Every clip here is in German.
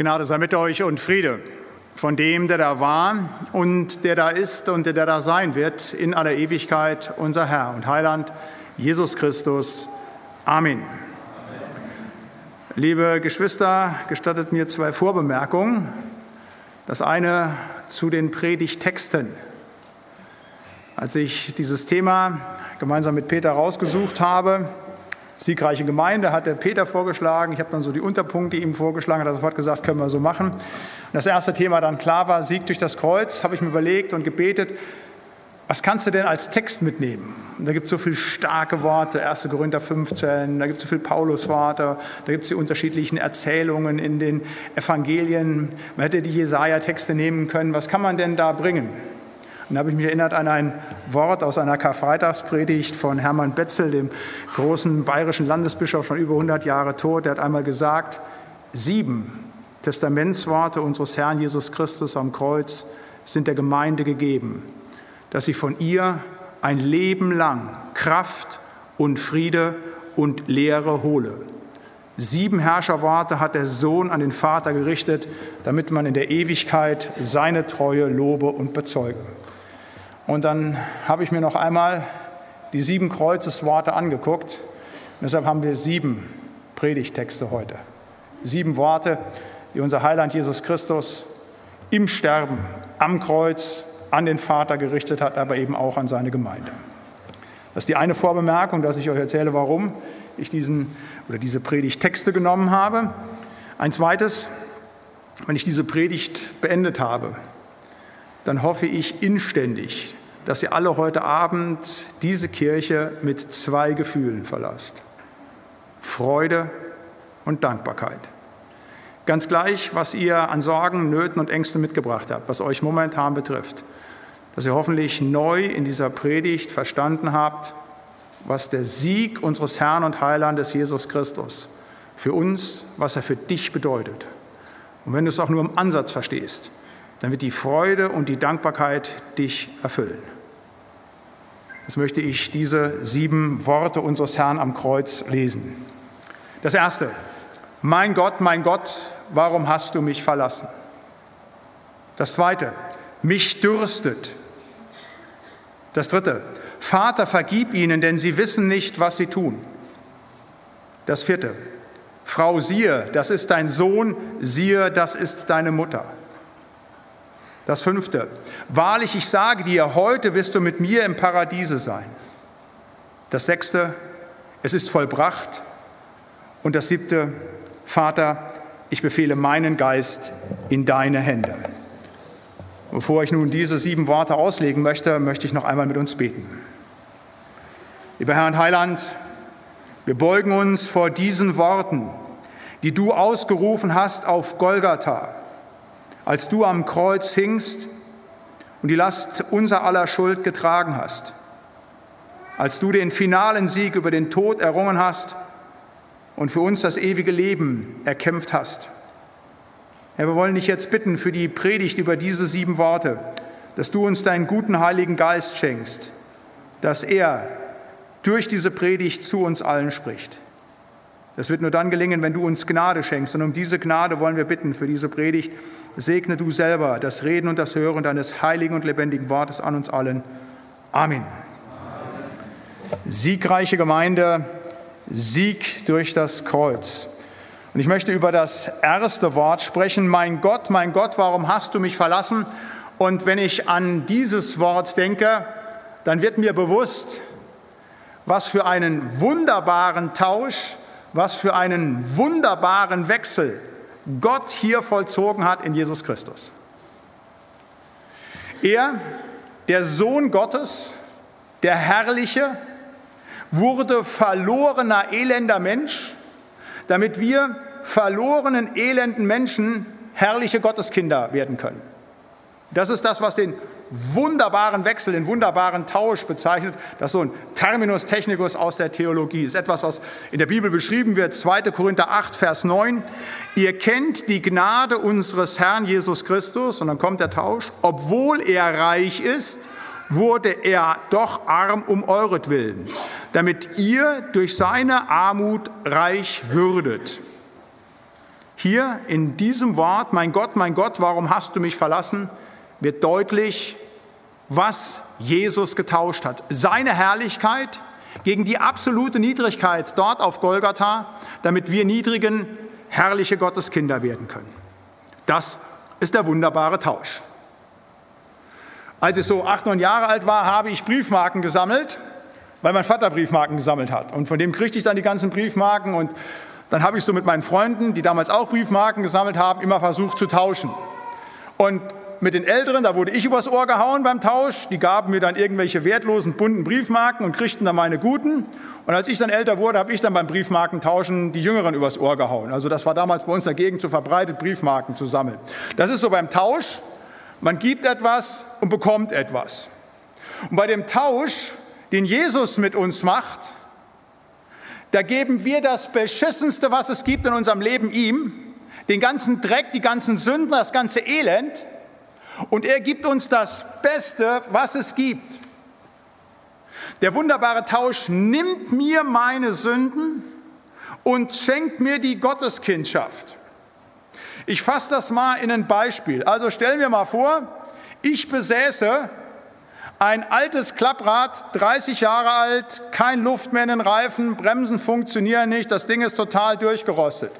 Gnade sei mit euch und Friede von dem, der da war und der da ist und der da sein wird in aller Ewigkeit, unser Herr und Heiland, Jesus Christus. Amen. Liebe Geschwister, gestattet mir zwei Vorbemerkungen. Das eine zu den Predigtexten. Als ich dieses Thema gemeinsam mit Peter rausgesucht habe, siegreiche Gemeinde, hat der Peter vorgeschlagen. Ich habe dann so die Unterpunkte ihm vorgeschlagen, hat er sofort gesagt, können wir so machen. Und das erste Thema dann klar war, Sieg durch das Kreuz, habe ich mir überlegt und gebetet, was kannst du denn als Text mitnehmen? Da gibt es so viele starke Worte, 1. Korinther 15, da gibt es so viele Paulusworte, da gibt es die unterschiedlichen Erzählungen in den Evangelien. Man hätte die Jesaja-Texte nehmen können. Was kann man denn da bringen? Und da habe ich mich erinnert an ein Wort aus einer Karfreitagspredigt von Hermann Betzel, dem großen bayerischen Landesbischof, schon über 100 Jahre tot. Der hat einmal gesagt, sieben Testamentsworte unseres Herrn Jesus Christus am Kreuz sind der Gemeinde gegeben, dass sie von ihr ein Leben lang Kraft und Friede und Lehre hole. Sieben Herrscherworte hat der Sohn an den Vater gerichtet, damit man in der Ewigkeit seine Treue lobe und bezeuge. Und dann habe ich mir noch einmal die sieben Kreuzesworte angeguckt. Und deshalb haben wir sieben Predigtexte heute. Sieben Worte, die unser Heiland Jesus Christus im Sterben am Kreuz an den Vater gerichtet hat, aber eben auch an seine Gemeinde. Das ist die eine Vorbemerkung, dass ich euch erzähle, warum ich diesen oder diese Predigtexte genommen habe. Ein zweites, wenn ich diese Predigt beendet habe, dann hoffe ich inständig, dass ihr alle heute Abend diese Kirche mit zwei Gefühlen verlasst. Freude und Dankbarkeit. Ganz gleich, was ihr an Sorgen, Nöten und Ängsten mitgebracht habt, was euch momentan betrifft. Dass ihr hoffentlich neu in dieser Predigt verstanden habt, was der Sieg unseres Herrn und Heilandes Jesus Christus für uns, was er für dich bedeutet. Und wenn du es auch nur im Ansatz verstehst, dann wird die Freude und die Dankbarkeit dich erfüllen. Jetzt möchte ich diese sieben Worte unseres Herrn am Kreuz lesen. Das erste, mein Gott, mein Gott, warum hast du mich verlassen? Das zweite, mich dürstet. Das dritte, Vater, vergib ihnen, denn sie wissen nicht, was sie tun. Das vierte, Frau, siehe, das ist dein Sohn, siehe, das ist deine Mutter. Das fünfte, wahrlich, ich sage dir, heute wirst du mit mir im Paradiese sein. Das sechste, es ist vollbracht. Und das siebte, Vater, ich befehle meinen Geist in deine Hände. Bevor ich nun diese sieben Worte auslegen möchte, möchte ich noch einmal mit uns beten. Lieber Herr und Heiland, wir beugen uns vor diesen Worten, die du ausgerufen hast auf Golgatha als du am Kreuz hingst und die Last unser aller Schuld getragen hast, als du den finalen Sieg über den Tod errungen hast und für uns das ewige Leben erkämpft hast. Herr, wir wollen dich jetzt bitten für die Predigt über diese sieben Worte, dass du uns deinen guten Heiligen Geist schenkst, dass er durch diese Predigt zu uns allen spricht. Das wird nur dann gelingen, wenn du uns Gnade schenkst. Und um diese Gnade wollen wir bitten für diese Predigt. Segne du selber das Reden und das Hören deines heiligen und lebendigen Wortes an uns allen. Amen. Siegreiche Gemeinde, Sieg durch das Kreuz. Und ich möchte über das erste Wort sprechen. Mein Gott, mein Gott, warum hast du mich verlassen? Und wenn ich an dieses Wort denke, dann wird mir bewusst, was für einen wunderbaren Tausch was für einen wunderbaren Wechsel Gott hier vollzogen hat in Jesus Christus. Er, der Sohn Gottes, der Herrliche, wurde verlorener, elender Mensch, damit wir verlorenen, elenden Menschen herrliche Gotteskinder werden können. Das ist das, was den wunderbaren Wechsel, den wunderbaren Tausch bezeichnet. Das ist so ein Terminus technicus aus der Theologie. Das ist etwas, was in der Bibel beschrieben wird. 2. Korinther 8, Vers 9. Ihr kennt die Gnade unseres Herrn Jesus Christus. Und dann kommt der Tausch. Obwohl er reich ist, wurde er doch arm um euretwillen, damit ihr durch seine Armut reich würdet. Hier in diesem Wort, mein Gott, mein Gott, warum hast du mich verlassen, wird deutlich, was Jesus getauscht hat. Seine Herrlichkeit gegen die absolute Niedrigkeit dort auf Golgatha, damit wir niedrigen herrliche Gotteskinder werden können. Das ist der wunderbare Tausch. Als ich so acht, neun Jahre alt war, habe ich Briefmarken gesammelt, weil mein Vater Briefmarken gesammelt hat. Und von dem kriegte ich dann die ganzen Briefmarken und dann habe ich so mit meinen Freunden, die damals auch Briefmarken gesammelt haben, immer versucht zu tauschen. Und mit den Älteren, da wurde ich übers Ohr gehauen beim Tausch. Die gaben mir dann irgendwelche wertlosen, bunten Briefmarken und kriegten dann meine guten. Und als ich dann älter wurde, habe ich dann beim Briefmarkentauschen die Jüngeren übers Ohr gehauen. Also das war damals bei uns Gegend so verbreitet, Briefmarken zu sammeln. Das ist so beim Tausch. Man gibt etwas und bekommt etwas. Und bei dem Tausch, den Jesus mit uns macht, da geben wir das Beschissenste, was es gibt in unserem Leben ihm, den ganzen Dreck, die ganzen Sünden, das ganze Elend. Und er gibt uns das Beste, was es gibt. Der wunderbare Tausch nimmt mir meine Sünden und schenkt mir die Gotteskindschaft. Ich fasse das mal in ein Beispiel. Also stellen wir mal vor, ich besäße ein altes Klapprad, 30 Jahre alt, kein Luft mehr in den Reifen, Bremsen funktionieren nicht, das Ding ist total durchgerostet.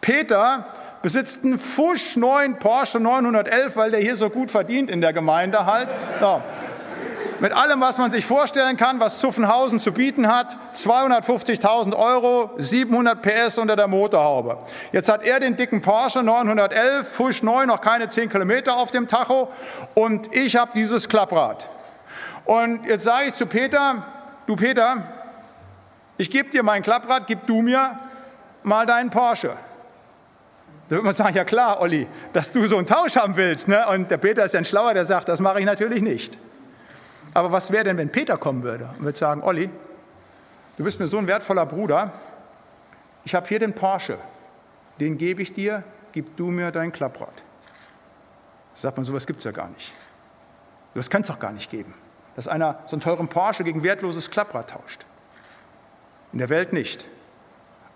Peter besitzt einen Fusch neuen Porsche 911, weil der hier so gut verdient in der Gemeinde halt. Ja. Mit allem, was man sich vorstellen kann, was Zuffenhausen zu bieten hat, 250.000 Euro, 700 PS unter der Motorhaube. Jetzt hat er den dicken Porsche 911, Fusch neu, noch keine 10 Kilometer auf dem Tacho und ich habe dieses Klapprad. Und jetzt sage ich zu Peter, du Peter, ich gebe dir mein Klapprad, gib du mir mal deinen Porsche. Da würde man sagen, ja klar, Olli, dass du so einen Tausch haben willst. Ne? Und der Peter ist ja ein Schlauer, der sagt, das mache ich natürlich nicht. Aber was wäre denn, wenn Peter kommen würde und würde sagen, Olli, du bist mir so ein wertvoller Bruder, ich habe hier den Porsche, den gebe ich dir, gib du mir dein Klapprad. Sagt man, sowas gibt es ja gar nicht. Das kann es doch gar nicht geben dass einer so einen teuren Porsche gegen wertloses Klapprad tauscht. In der Welt nicht.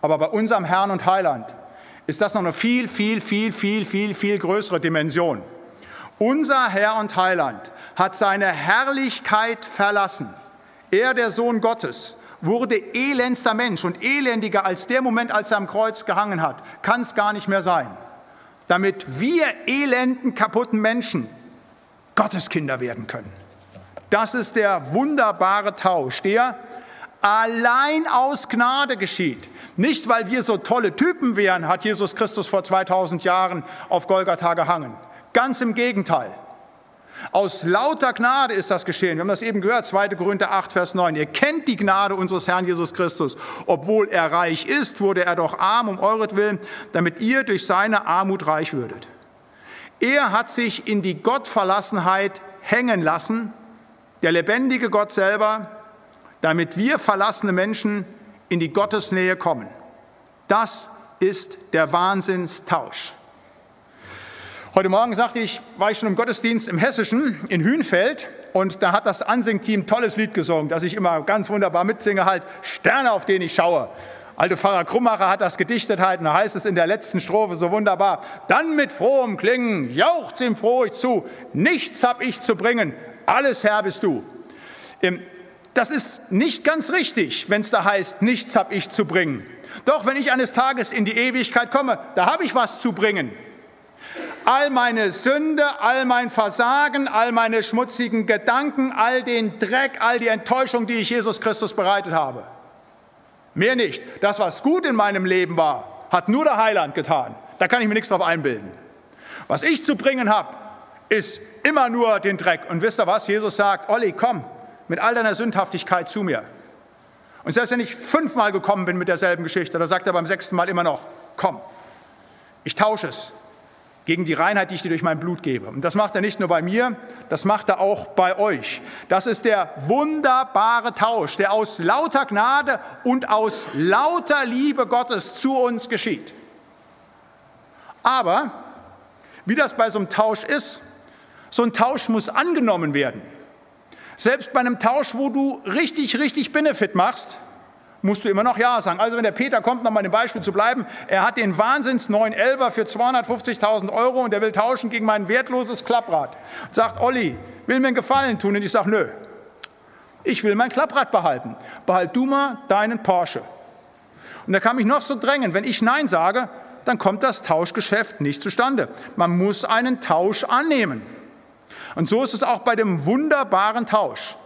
Aber bei unserem Herrn und Heiland ist das noch eine viel, viel, viel, viel, viel, viel größere Dimension. Unser Herr und Heiland hat seine Herrlichkeit verlassen. Er, der Sohn Gottes, wurde elendster Mensch und elendiger als der Moment, als er am Kreuz gehangen hat, kann es gar nicht mehr sein. Damit wir elenden, kaputten Menschen Gotteskinder werden können. Das ist der wunderbare Tausch, der allein aus Gnade geschieht. Nicht, weil wir so tolle Typen wären, hat Jesus Christus vor 2000 Jahren auf Golgatha gehangen. Ganz im Gegenteil. Aus lauter Gnade ist das geschehen. Wir haben das eben gehört, 2. Korinther 8, Vers 9. Ihr kennt die Gnade unseres Herrn Jesus Christus. Obwohl er reich ist, wurde er doch arm um euretwillen, damit ihr durch seine Armut reich würdet. Er hat sich in die Gottverlassenheit hängen lassen der lebendige Gott selber, damit wir verlassene Menschen in die Gottesnähe kommen. Das ist der Wahnsinnstausch. Heute Morgen sagte ich, war ich schon im Gottesdienst im Hessischen in Hünfeld und da hat das Ansingteam tolles Lied gesungen, das ich immer ganz wunderbar mitsinge, halt Sterne, auf denen ich schaue. Alte Pfarrer Krummacher hat das gedichtet halt, und da heißt es in der letzten Strophe so wunderbar, dann mit frohem Klingen jauchzt ihm froh ich zu, nichts hab ich zu bringen, alles Herr bist du. Ähm, das ist nicht ganz richtig, wenn es da heißt, nichts habe ich zu bringen. Doch wenn ich eines Tages in die Ewigkeit komme, da habe ich was zu bringen. All meine Sünde, all mein Versagen, all meine schmutzigen Gedanken, all den Dreck, all die Enttäuschung, die ich Jesus Christus bereitet habe. Mehr nicht. Das, was gut in meinem Leben war, hat nur der Heiland getan. Da kann ich mir nichts drauf einbilden. Was ich zu bringen habe, ist immer nur den Dreck. Und wisst ihr was? Jesus sagt, Olli, komm mit all deiner Sündhaftigkeit zu mir. Und selbst wenn ich fünfmal gekommen bin mit derselben Geschichte, da sagt er beim sechsten Mal immer noch, komm, ich tausche es gegen die Reinheit, die ich dir durch mein Blut gebe. Und das macht er nicht nur bei mir, das macht er auch bei euch. Das ist der wunderbare Tausch, der aus lauter Gnade und aus lauter Liebe Gottes zu uns geschieht. Aber wie das bei so einem Tausch ist, so ein Tausch muss angenommen werden. Selbst bei einem Tausch, wo du richtig, richtig Benefit machst, musst du immer noch Ja sagen. Also wenn der Peter kommt, nochmal dem Beispiel zu bleiben, er hat den Wahnsinns 911er für 250.000 Euro und er will tauschen gegen mein wertloses Klapprad. Und sagt, Olli, will mir einen Gefallen tun? Und ich sage, nö, ich will mein Klapprad behalten. Behalt du mal deinen Porsche. Und da kann mich noch so drängen, wenn ich Nein sage, dann kommt das Tauschgeschäft nicht zustande. Man muss einen Tausch annehmen. Und so ist es auch bei dem wunderbaren Tausch.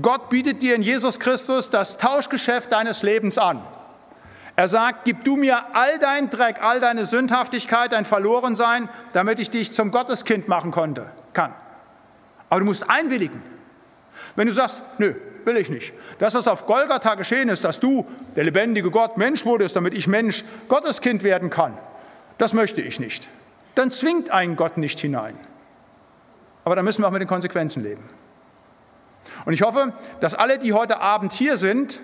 Gott bietet dir in Jesus Christus das Tauschgeschäft deines Lebens an. Er sagt, gib du mir all dein Dreck, all deine Sündhaftigkeit, dein Verlorensein, damit ich dich zum Gotteskind machen konnte, kann. Aber du musst einwilligen. Wenn du sagst, nö, will ich nicht. Das, was auf Golgatha geschehen ist, dass du, der lebendige Gott, Mensch wurdest, damit ich Mensch, Gotteskind werden kann, das möchte ich nicht. Dann zwingt einen Gott nicht hinein. Aber dann müssen wir auch mit den Konsequenzen leben. Und ich hoffe, dass alle, die heute Abend hier sind,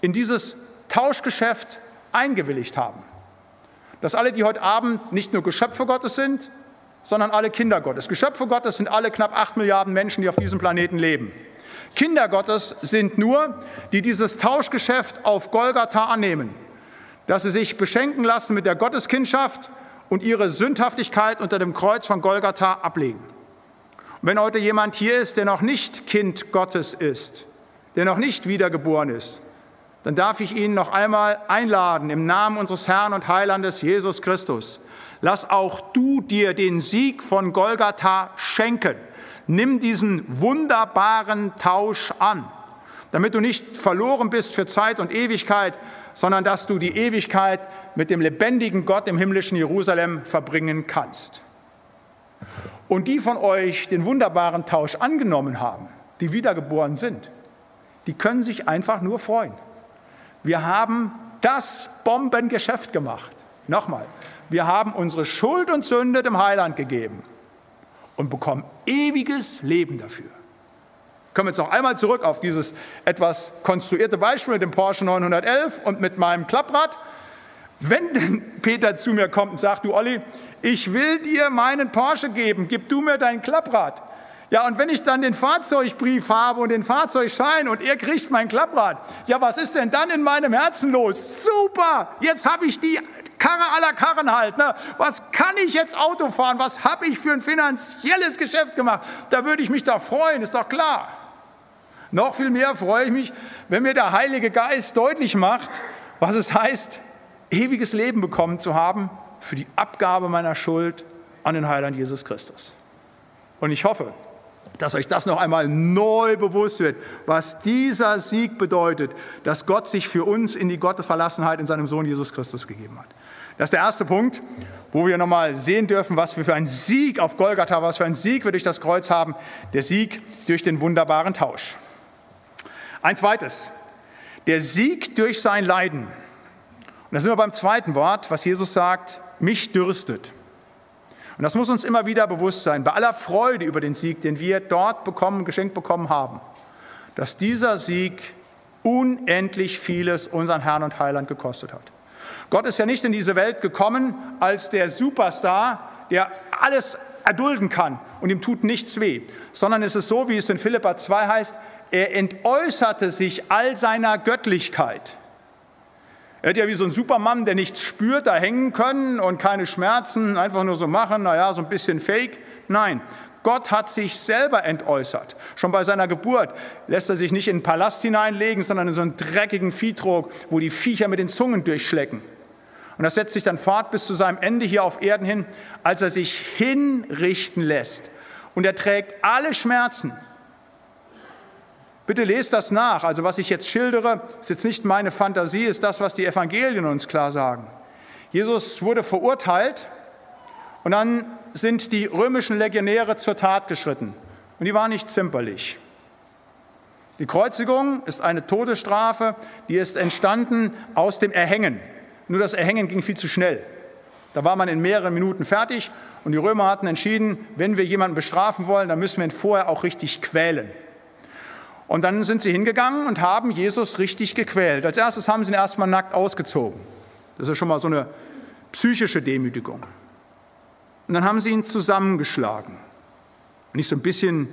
in dieses Tauschgeschäft eingewilligt haben. Dass alle, die heute Abend nicht nur Geschöpfe Gottes sind, sondern alle Kinder Gottes. Geschöpfe Gottes sind alle knapp acht Milliarden Menschen, die auf diesem Planeten leben. Kinder Gottes sind nur, die dieses Tauschgeschäft auf Golgatha annehmen, dass sie sich beschenken lassen mit der Gotteskindschaft und ihre Sündhaftigkeit unter dem Kreuz von Golgatha ablegen. Wenn heute jemand hier ist, der noch nicht Kind Gottes ist, der noch nicht wiedergeboren ist, dann darf ich ihn noch einmal einladen im Namen unseres Herrn und Heilandes Jesus Christus. Lass auch du dir den Sieg von Golgatha schenken. Nimm diesen wunderbaren Tausch an, damit du nicht verloren bist für Zeit und Ewigkeit, sondern dass du die Ewigkeit mit dem lebendigen Gott im himmlischen Jerusalem verbringen kannst. Und die von euch den wunderbaren Tausch angenommen haben, die wiedergeboren sind, die können sich einfach nur freuen. Wir haben das Bombengeschäft gemacht. Nochmal, wir haben unsere Schuld und Sünde dem Heiland gegeben und bekommen ewiges Leben dafür. Kommen wir jetzt noch einmal zurück auf dieses etwas konstruierte Beispiel mit dem Porsche 911 und mit meinem Klapprad. Wenn denn Peter zu mir kommt und sagt, du Olli, ich will dir meinen Porsche geben, gib du mir dein Klapprad. Ja, und wenn ich dann den Fahrzeugbrief habe und den Fahrzeugschein und er kriegt mein Klapprad, ja, was ist denn dann in meinem Herzen los? Super, jetzt habe ich die Karre aller Karren halt. Ne? Was kann ich jetzt Auto fahren? Was habe ich für ein finanzielles Geschäft gemacht? Da würde ich mich doch freuen, ist doch klar. Noch viel mehr freue ich mich, wenn mir der Heilige Geist deutlich macht, was es heißt, ewiges Leben bekommen zu haben für die Abgabe meiner Schuld an den Heiland Jesus Christus. Und ich hoffe, dass euch das noch einmal neu bewusst wird, was dieser Sieg bedeutet, dass Gott sich für uns in die Gottesverlassenheit in seinem Sohn Jesus Christus gegeben hat. Das ist der erste Punkt, wo wir nochmal sehen dürfen, was wir für einen Sieg auf Golgatha, was für einen Sieg wir durch das Kreuz haben, der Sieg durch den wunderbaren Tausch. Ein zweites, der Sieg durch sein Leiden. Und da sind wir beim zweiten Wort, was Jesus sagt, mich dürstet. Und das muss uns immer wieder bewusst sein, bei aller Freude über den Sieg, den wir dort bekommen, geschenkt bekommen haben, dass dieser Sieg unendlich vieles unseren Herrn und Heiland gekostet hat. Gott ist ja nicht in diese Welt gekommen als der Superstar, der alles erdulden kann und ihm tut nichts weh, sondern es ist so, wie es in Philippa 2 heißt, er entäußerte sich all seiner Göttlichkeit. Er hat ja wie so ein Supermann, der nichts spürt, da hängen können und keine Schmerzen, einfach nur so machen, naja, so ein bisschen fake. Nein, Gott hat sich selber entäußert. Schon bei seiner Geburt lässt er sich nicht in den Palast hineinlegen, sondern in so einen dreckigen Viehtrog, wo die Viecher mit den Zungen durchschlecken. Und das setzt sich dann fort bis zu seinem Ende hier auf Erden hin, als er sich hinrichten lässt. Und er trägt alle Schmerzen, Bitte lest das nach. Also was ich jetzt schildere, ist jetzt nicht meine Fantasie, ist das, was die Evangelien uns klar sagen. Jesus wurde verurteilt und dann sind die römischen Legionäre zur Tat geschritten. Und die waren nicht zimperlich. Die Kreuzigung ist eine Todesstrafe, die ist entstanden aus dem Erhängen. Nur das Erhängen ging viel zu schnell. Da war man in mehreren Minuten fertig und die Römer hatten entschieden, wenn wir jemanden bestrafen wollen, dann müssen wir ihn vorher auch richtig quälen. Und dann sind sie hingegangen und haben Jesus richtig gequält. Als erstes haben sie ihn erstmal nackt ausgezogen. Das ist schon mal so eine psychische Demütigung. Und dann haben sie ihn zusammengeschlagen. Nicht so ein bisschen,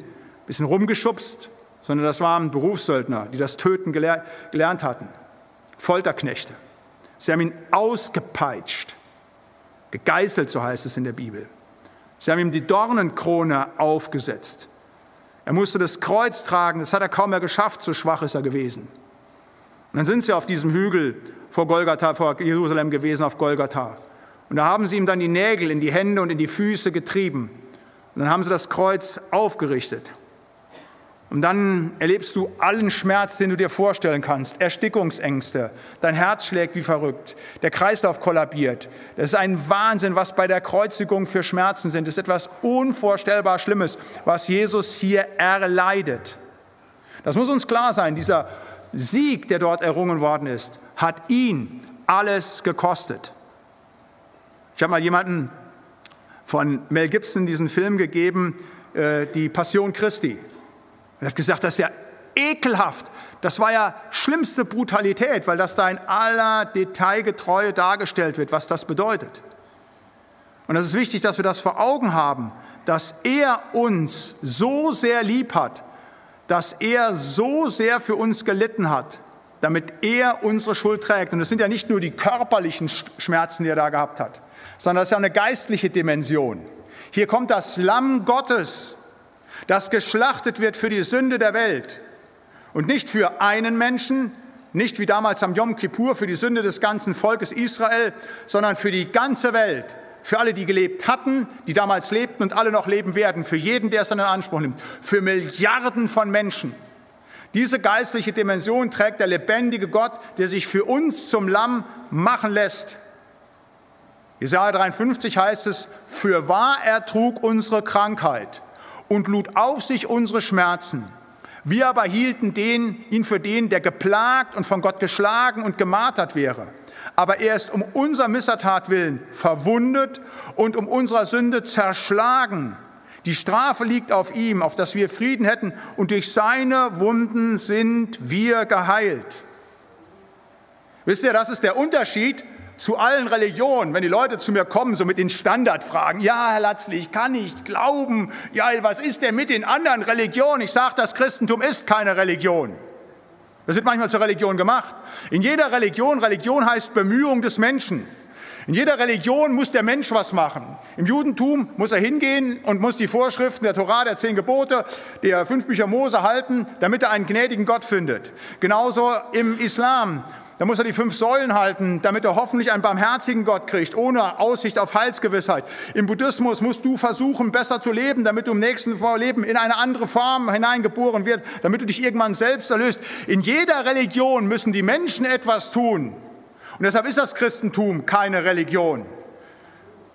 bisschen rumgeschubst, sondern das waren Berufssöldner, die das Töten gelernt hatten. Folterknechte. Sie haben ihn ausgepeitscht, gegeißelt, so heißt es in der Bibel. Sie haben ihm die Dornenkrone aufgesetzt. Er musste das Kreuz tragen, das hat er kaum mehr geschafft, so schwach ist er gewesen. Und dann sind sie auf diesem Hügel vor Golgatha, vor Jerusalem gewesen, auf Golgatha. Und da haben sie ihm dann die Nägel in die Hände und in die Füße getrieben. Und dann haben sie das Kreuz aufgerichtet. Und dann erlebst du allen Schmerz, den du dir vorstellen kannst. Erstickungsängste. Dein Herz schlägt wie verrückt. Der Kreislauf kollabiert. Das ist ein Wahnsinn, was bei der Kreuzigung für Schmerzen sind. Das ist etwas unvorstellbar Schlimmes, was Jesus hier erleidet. Das muss uns klar sein. Dieser Sieg, der dort errungen worden ist, hat ihn alles gekostet. Ich habe mal jemanden von Mel Gibson diesen Film gegeben, äh, Die Passion Christi. Er hat gesagt, das ist ja ekelhaft. Das war ja schlimmste Brutalität, weil das da in aller Detailgetreue dargestellt wird, was das bedeutet. Und es ist wichtig, dass wir das vor Augen haben, dass er uns so sehr lieb hat, dass er so sehr für uns gelitten hat, damit er unsere Schuld trägt. Und es sind ja nicht nur die körperlichen Schmerzen, die er da gehabt hat, sondern das ist ja eine geistliche Dimension. Hier kommt das Lamm Gottes, das geschlachtet wird für die Sünde der Welt und nicht für einen Menschen, nicht wie damals am Yom Kippur für die Sünde des ganzen Volkes Israel, sondern für die ganze Welt, für alle, die gelebt hatten, die damals lebten und alle noch leben werden, für jeden, der es dann in Anspruch nimmt, für Milliarden von Menschen. Diese geistliche Dimension trägt der lebendige Gott, der sich für uns zum Lamm machen lässt. Jesaja 53 heißt es, für wahr er trug unsere Krankheit und lud auf sich unsere Schmerzen. Wir aber hielten den, ihn für den, der geplagt und von Gott geschlagen und gemartert wäre. Aber er ist um unser Missertat willen verwundet und um unserer Sünde zerschlagen. Die Strafe liegt auf ihm, auf dass wir Frieden hätten, und durch seine Wunden sind wir geheilt. Wisst ihr, das ist der Unterschied zu allen Religionen, wenn die Leute zu mir kommen, so mit den Standardfragen, ja, Herr Latzli, ich kann nicht glauben, ja, was ist denn mit den anderen Religionen? Ich sage, das Christentum ist keine Religion. Das wird manchmal zur Religion gemacht. In jeder Religion, Religion heißt Bemühung des Menschen. In jeder Religion muss der Mensch was machen. Im Judentum muss er hingehen und muss die Vorschriften der Torah, der zehn Gebote, der fünf Bücher Mose halten, damit er einen gnädigen Gott findet. Genauso im Islam da muss er die fünf Säulen halten, damit er hoffentlich einen barmherzigen Gott kriegt, ohne Aussicht auf Heilsgewissheit. Im Buddhismus musst du versuchen, besser zu leben, damit du im nächsten Leben in eine andere Form hineingeboren wirst, damit du dich irgendwann selbst erlöst. In jeder Religion müssen die Menschen etwas tun. Und deshalb ist das Christentum keine Religion.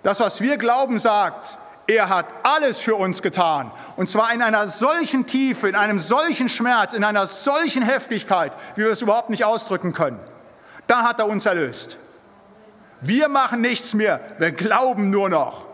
Das, was wir glauben, sagt, er hat alles für uns getan. Und zwar in einer solchen Tiefe, in einem solchen Schmerz, in einer solchen Heftigkeit, wie wir es überhaupt nicht ausdrücken können. Da hat er uns erlöst. Wir machen nichts mehr, wir glauben nur noch.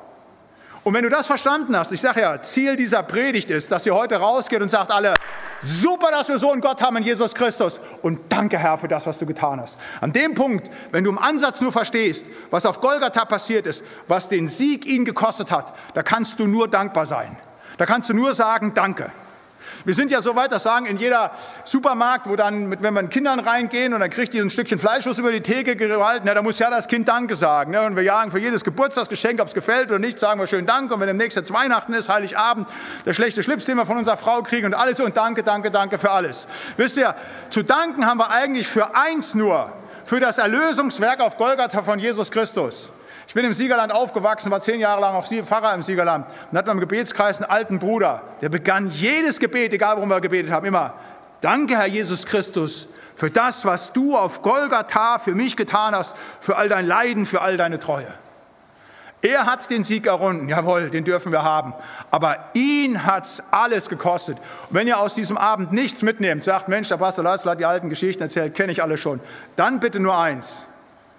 Und wenn du das verstanden hast, ich sage ja, Ziel dieser Predigt ist, dass ihr heute rausgeht und sagt alle, super, dass wir so einen Gott haben in Jesus Christus und danke Herr für das, was du getan hast. An dem Punkt, wenn du im Ansatz nur verstehst, was auf Golgatha passiert ist, was den Sieg ihn gekostet hat, da kannst du nur dankbar sein. Da kannst du nur sagen, danke. Wir sind ja so weit, das sagen in jeder Supermarkt, wo dann, wenn man Kindern reingehen und dann kriegt die ein Stückchen Fleischwurst über die Theke gehalten, ja, da muss ja das Kind Danke sagen. Ne? Und wir jagen für jedes Geburtstagsgeschenk, ob es gefällt oder nicht, sagen wir schön Danke. Und wenn demnächst jetzt Weihnachten ist, Heiligabend, der schlechte Schlips, den wir von unserer Frau kriegen und alles und Danke, Danke, Danke für alles. Wisst ihr, zu danken haben wir eigentlich für eins nur, für das Erlösungswerk auf Golgatha von Jesus Christus. Ich bin im Siegerland aufgewachsen, war zehn Jahre lang auch Pfarrer im Siegerland und hatte im Gebetskreis einen alten Bruder, der begann jedes Gebet, egal worum wir gebetet haben, immer, danke Herr Jesus Christus für das, was du auf Golgatha für mich getan hast, für all dein Leiden, für all deine Treue. Er hat den Sieg errunden, jawohl, den dürfen wir haben. Aber ihn hat es alles gekostet. Und wenn ihr aus diesem Abend nichts mitnehmt, sagt, Mensch, der Pastor Latzl hat die alten Geschichten erzählt, kenne ich alle schon, dann bitte nur eins,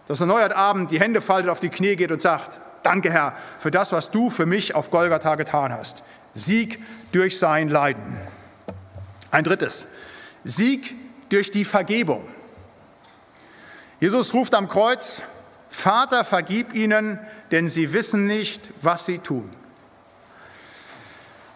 dass er neu heute Abend die Hände faltet, auf die Knie geht und sagt, danke Herr für das, was du für mich auf Golgatha getan hast. Sieg durch sein Leiden. Ein drittes, Sieg durch die Vergebung. Jesus ruft am Kreuz, Vater, vergib ihnen, denn sie wissen nicht, was sie tun.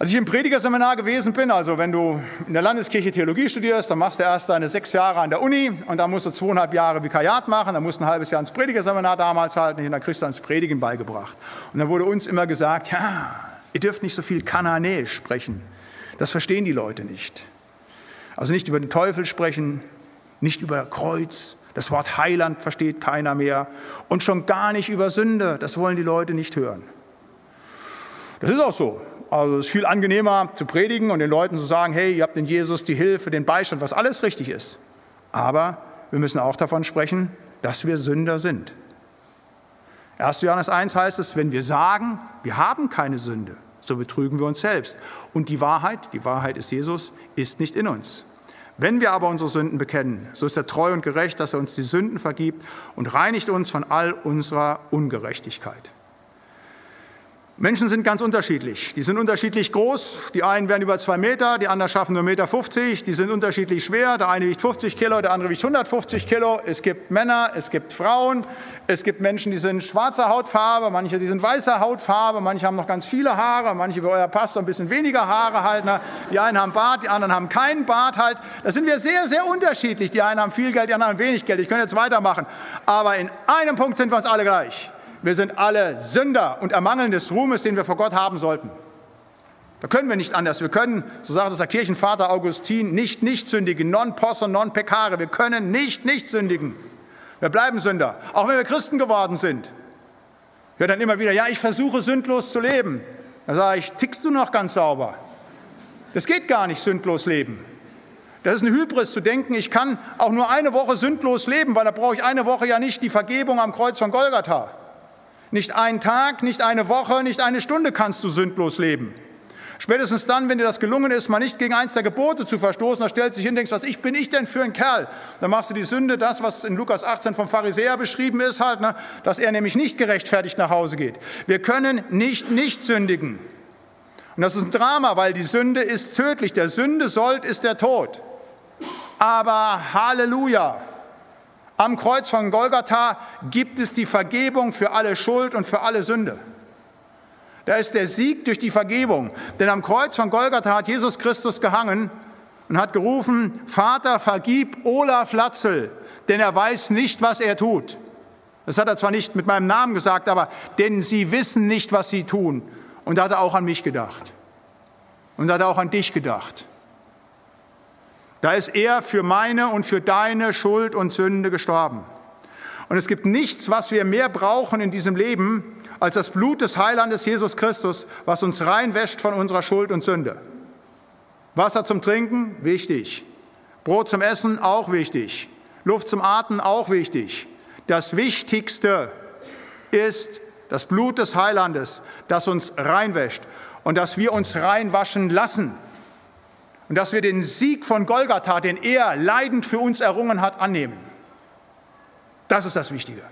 Als ich im Predigerseminar gewesen bin, also wenn du in der Landeskirche Theologie studierst, dann machst du erst deine sechs Jahre an der Uni und dann musst du zweieinhalb Jahre Vikariat machen, dann musst du ein halbes Jahr ins Predigerseminar damals halten und dann kriegst du ans Predigen beigebracht. Und dann wurde uns immer gesagt, ja, ihr dürft nicht so viel Kananäisch sprechen. Das verstehen die Leute nicht. Also nicht über den Teufel sprechen, nicht über Kreuz, das Wort Heiland versteht keiner mehr und schon gar nicht über Sünde, das wollen die Leute nicht hören. Das ist auch so. Also es ist viel angenehmer zu predigen und den Leuten zu sagen, hey, ihr habt in Jesus die Hilfe, den Beistand, was alles richtig ist. Aber wir müssen auch davon sprechen, dass wir Sünder sind. 1. Johannes 1 heißt es, wenn wir sagen, wir haben keine Sünde, so betrügen wir uns selbst. Und die Wahrheit, die Wahrheit ist Jesus, ist nicht in uns. Wenn wir aber unsere Sünden bekennen, so ist er treu und gerecht, dass er uns die Sünden vergibt und reinigt uns von all unserer Ungerechtigkeit. Menschen sind ganz unterschiedlich. Die sind unterschiedlich groß. Die einen werden über zwei Meter, die anderen schaffen nur Meter 50. Die sind unterschiedlich schwer. Der eine wiegt 50 Kilo, der andere wiegt 150 Kilo. Es gibt Männer, es gibt Frauen. Es gibt Menschen, die sind schwarzer Hautfarbe, manche, die sind weißer Hautfarbe, manche haben noch ganz viele Haare, manche wie euer Pastor ein bisschen weniger Haare halt. Ne? Die einen haben Bart, die anderen haben keinen Bart halt. Da sind wir sehr, sehr unterschiedlich. Die einen haben viel Geld, die anderen haben wenig Geld. Ich könnte jetzt weitermachen. Aber in einem Punkt sind wir uns alle gleich. Wir sind alle Sünder und ermangeln des Ruhmes, den wir vor Gott haben sollten. Da können wir nicht anders. Wir können, so sagt es der Kirchenvater Augustin, nicht nicht sündigen, non posse, non peccare. Wir können nicht nicht sündigen. Wir bleiben Sünder, auch wenn wir Christen geworden sind. Höre dann immer wieder, ja, ich versuche sündlos zu leben. Da sage ich, tickst du noch ganz sauber? Das geht gar nicht, sündlos leben. Das ist eine Hybris zu denken, ich kann auch nur eine Woche sündlos leben, weil da brauche ich eine Woche ja nicht die Vergebung am Kreuz von Golgatha. Nicht einen Tag, nicht eine Woche, nicht eine Stunde kannst du sündlos leben. Spätestens dann, wenn dir das gelungen ist, mal nicht gegen eins der Gebote zu verstoßen, da stellst du dich hin denkst, was ich bin ich denn für ein Kerl? Dann machst du die Sünde, das, was in Lukas 18 vom Pharisäer beschrieben ist, halt, ne, dass er nämlich nicht gerechtfertigt nach Hause geht. Wir können nicht nicht sündigen. Und das ist ein Drama, weil die Sünde ist tödlich. Der Sünde sollt ist der Tod. Aber Halleluja, am Kreuz von Golgatha gibt es die Vergebung für alle Schuld und für alle Sünde. Da ist der Sieg durch die Vergebung. Denn am Kreuz von Golgatha hat Jesus Christus gehangen und hat gerufen, Vater, vergib Olaf Latzel, denn er weiß nicht, was er tut. Das hat er zwar nicht mit meinem Namen gesagt, aber denn sie wissen nicht, was sie tun. Und da hat er auch an mich gedacht. Und da hat er auch an dich gedacht. Da ist er für meine und für deine Schuld und Sünde gestorben. Und es gibt nichts, was wir mehr brauchen in diesem Leben, als das Blut des Heilandes Jesus Christus, was uns reinwäscht von unserer Schuld und Sünde. Wasser zum Trinken, wichtig. Brot zum Essen, auch wichtig. Luft zum Atmen, auch wichtig. Das Wichtigste ist das Blut des Heilandes, das uns reinwäscht und dass wir uns reinwaschen lassen und dass wir den Sieg von Golgatha, den er leidend für uns errungen hat, annehmen. Das ist das Wichtige.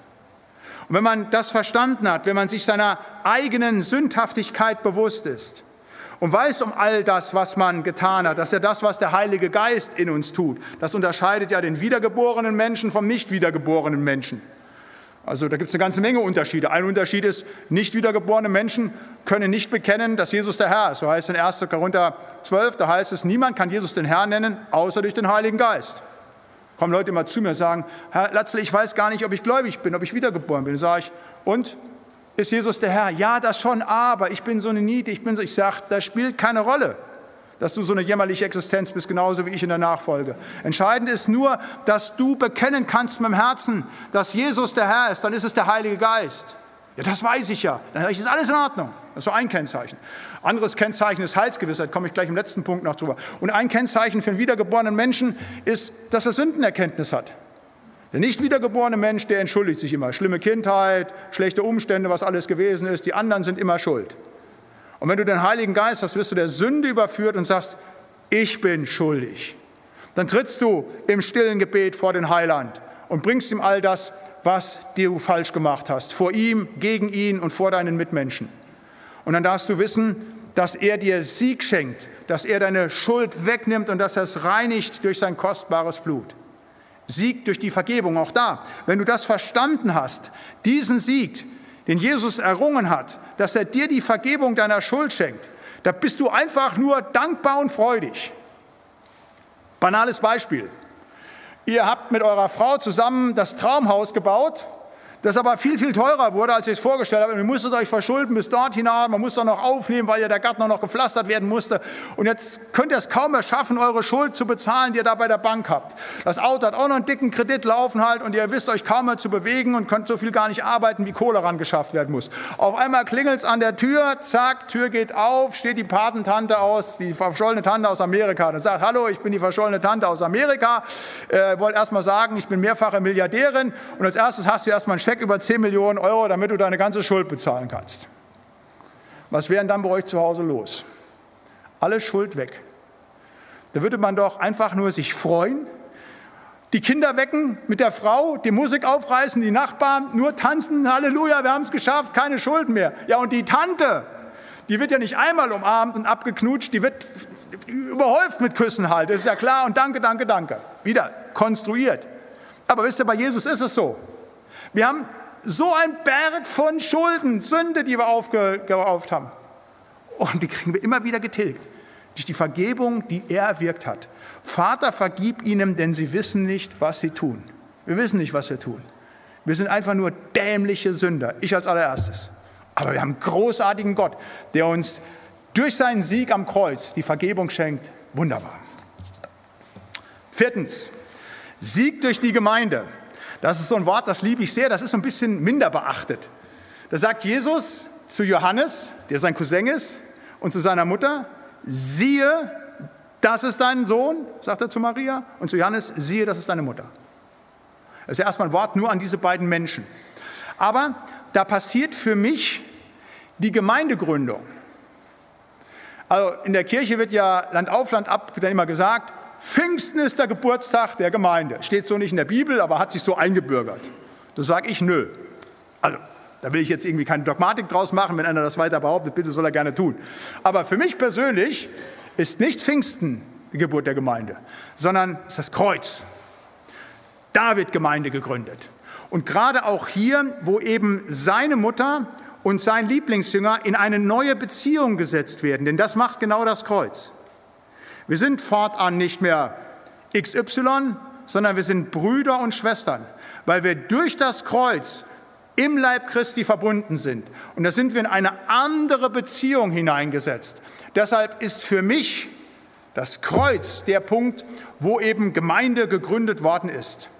Und wenn man das verstanden hat, wenn man sich seiner eigenen Sündhaftigkeit bewusst ist und weiß um all das, was man getan hat, dass er das, was der Heilige Geist in uns tut, das unterscheidet ja den wiedergeborenen Menschen vom nicht wiedergeborenen Menschen. Also da gibt es eine ganze Menge Unterschiede. Ein Unterschied ist, nicht wiedergeborene Menschen können nicht bekennen, dass Jesus der Herr ist. So heißt es in 1. Korinther 12, da heißt es, niemand kann Jesus den Herr nennen, außer durch den Heiligen Geist. Kommen Leute immer zu mir und sagen, Herr Latzle, ich weiß gar nicht, ob ich gläubig bin, ob ich wiedergeboren bin. Sage ich, und? Ist Jesus der Herr? Ja, das schon, aber ich bin so eine Niete, ich bin so, ich sage, das spielt keine Rolle dass du so eine jämmerliche Existenz bist, genauso wie ich in der Nachfolge. Entscheidend ist nur, dass du bekennen kannst mit dem Herzen, dass Jesus der Herr ist, dann ist es der Heilige Geist. Ja, das weiß ich ja. Dann ist alles in Ordnung. Das ist so ein Kennzeichen. Anderes Kennzeichen ist Heilsgewissheit, komme ich gleich im letzten Punkt noch drüber. Und ein Kennzeichen für einen wiedergeborenen Menschen ist, dass er Sündenerkenntnis hat. Der nicht wiedergeborene Mensch, der entschuldigt sich immer. Schlimme Kindheit, schlechte Umstände, was alles gewesen ist. Die anderen sind immer schuld. Und wenn du den Heiligen Geist hast, wirst du der Sünde überführt und sagst, ich bin schuldig. Dann trittst du im stillen Gebet vor den Heiland und bringst ihm all das, was du falsch gemacht hast, vor ihm, gegen ihn und vor deinen Mitmenschen. Und dann darfst du wissen, dass er dir Sieg schenkt, dass er deine Schuld wegnimmt und dass er es reinigt durch sein kostbares Blut. Sieg durch die Vergebung, auch da. Wenn du das verstanden hast, diesen Sieg, den Jesus errungen hat, dass er dir die Vergebung deiner Schuld schenkt, Da bist du einfach nur dankbar und freudig. Banales Beispiel. Ihr habt mit eurer Frau zusammen das Traumhaus gebaut das aber viel, viel teurer wurde, als ich es vorgestellt habe. Ihr musstet euch verschulden bis dort hinein, man musste noch aufnehmen, weil ja der Garten noch gepflastert werden musste. Und jetzt könnt ihr es kaum mehr schaffen, eure Schuld zu bezahlen, die ihr da bei der Bank habt. Das Auto hat auch noch einen dicken Kredit laufen halt und ihr wisst euch kaum mehr zu bewegen und könnt so viel gar nicht arbeiten, wie Kohle ran geschafft werden muss. Auf einmal klingelt es an der Tür, zack, Tür geht auf, steht die Patentante aus, die verschollene Tante aus Amerika und sagt, hallo, ich bin die verschollene Tante aus Amerika, äh, wollte erst mal sagen, ich bin mehrfache Milliardärin und als erstes hast du erstmal ein Scheck über 10 Millionen Euro, damit du deine ganze Schuld bezahlen kannst. Was wäre dann bei euch zu Hause los? Alle Schuld weg. Da würde man doch einfach nur sich freuen, die Kinder wecken mit der Frau, die Musik aufreißen, die Nachbarn nur tanzen, Halleluja, wir haben es geschafft, keine Schuld mehr. Ja, und die Tante, die wird ja nicht einmal umarmt und abgeknutscht, die wird überhäuft mit Küssen halt, das ist ja klar und danke, danke, danke. Wieder konstruiert. Aber wisst ihr, bei Jesus ist es so. Wir haben so ein Berg von Schulden, Sünde, die wir aufgehauft haben. Und die kriegen wir immer wieder getilgt durch die Vergebung, die er erwirkt hat. Vater, vergib ihnen, denn sie wissen nicht, was sie tun. Wir wissen nicht, was wir tun. Wir sind einfach nur dämliche Sünder, ich als allererstes. Aber wir haben einen großartigen Gott, der uns durch seinen Sieg am Kreuz die Vergebung schenkt. Wunderbar. Viertens, Sieg durch die Gemeinde. Das ist so ein Wort, das liebe ich sehr, das ist so ein bisschen minder beachtet. Da sagt Jesus zu Johannes, der sein Cousin ist, und zu seiner Mutter, siehe, das ist dein Sohn, sagt er zu Maria, und zu Johannes, siehe, das ist deine Mutter. Das ist erstmal ein Wort nur an diese beiden Menschen. Aber da passiert für mich die Gemeindegründung. Also in der Kirche wird ja Land auf, Land ab dann immer gesagt, Pfingsten ist der Geburtstag der Gemeinde. Steht so nicht in der Bibel, aber hat sich so eingebürgert. Da sage ich nö. Also, da will ich jetzt irgendwie keine Dogmatik draus machen. Wenn einer das weiter behauptet, bitte soll er gerne tun. Aber für mich persönlich ist nicht Pfingsten die Geburt der Gemeinde, sondern ist das Kreuz. Da wird Gemeinde gegründet. Und gerade auch hier, wo eben seine Mutter und sein Lieblingsjünger in eine neue Beziehung gesetzt werden, denn das macht genau das Kreuz. Wir sind fortan nicht mehr XY, sondern wir sind Brüder und Schwestern, weil wir durch das Kreuz im Leib Christi verbunden sind. Und da sind wir in eine andere Beziehung hineingesetzt. Deshalb ist für mich das Kreuz der Punkt, wo eben Gemeinde gegründet worden ist.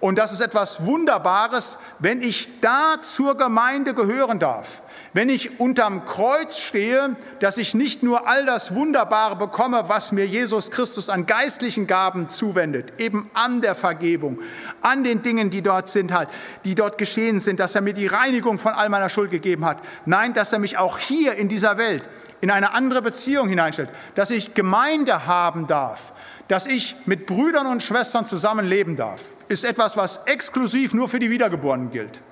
Und das ist etwas Wunderbares, wenn ich da zur Gemeinde gehören darf wenn ich unterm Kreuz stehe, dass ich nicht nur all das Wunderbare bekomme, was mir Jesus Christus an geistlichen Gaben zuwendet, eben an der Vergebung, an den Dingen, die dort sind, halt, die dort geschehen sind, dass er mir die Reinigung von all meiner Schuld gegeben hat. Nein, dass er mich auch hier in dieser Welt in eine andere Beziehung hineinstellt, dass ich Gemeinde haben darf, dass ich mit Brüdern und Schwestern zusammenleben darf, ist etwas, was exklusiv nur für die Wiedergeborenen gilt.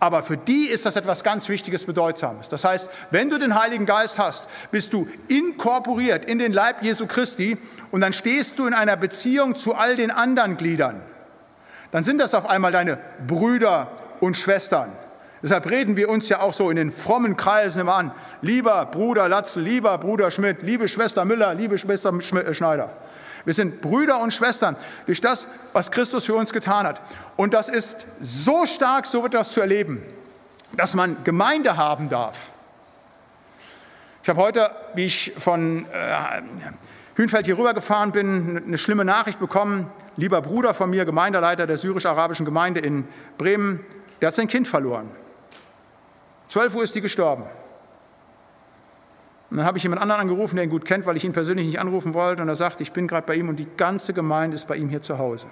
Aber für die ist das etwas ganz Wichtiges, Bedeutsames. Das heißt, wenn du den Heiligen Geist hast, bist du inkorporiert in den Leib Jesu Christi und dann stehst du in einer Beziehung zu all den anderen Gliedern. Dann sind das auf einmal deine Brüder und Schwestern. Deshalb reden wir uns ja auch so in den frommen Kreisen immer an. Lieber Bruder Latzel, lieber Bruder Schmidt, liebe Schwester Müller, liebe Schwester äh, Schneider. Wir sind Brüder und Schwestern durch das, was Christus für uns getan hat. Und das ist so stark, so wird das zu erleben, dass man Gemeinde haben darf. Ich habe heute, wie ich von äh, Hünfeld hier rübergefahren bin, eine schlimme Nachricht bekommen. Lieber Bruder von mir, Gemeindeleiter der syrisch-arabischen Gemeinde in Bremen, der hat sein Kind verloren. 12 Uhr ist die gestorben. Und dann habe ich jemand anderen angerufen, der ihn gut kennt, weil ich ihn persönlich nicht anrufen wollte. Und er sagt, ich bin gerade bei ihm und die ganze Gemeinde ist bei ihm hier zu Hause.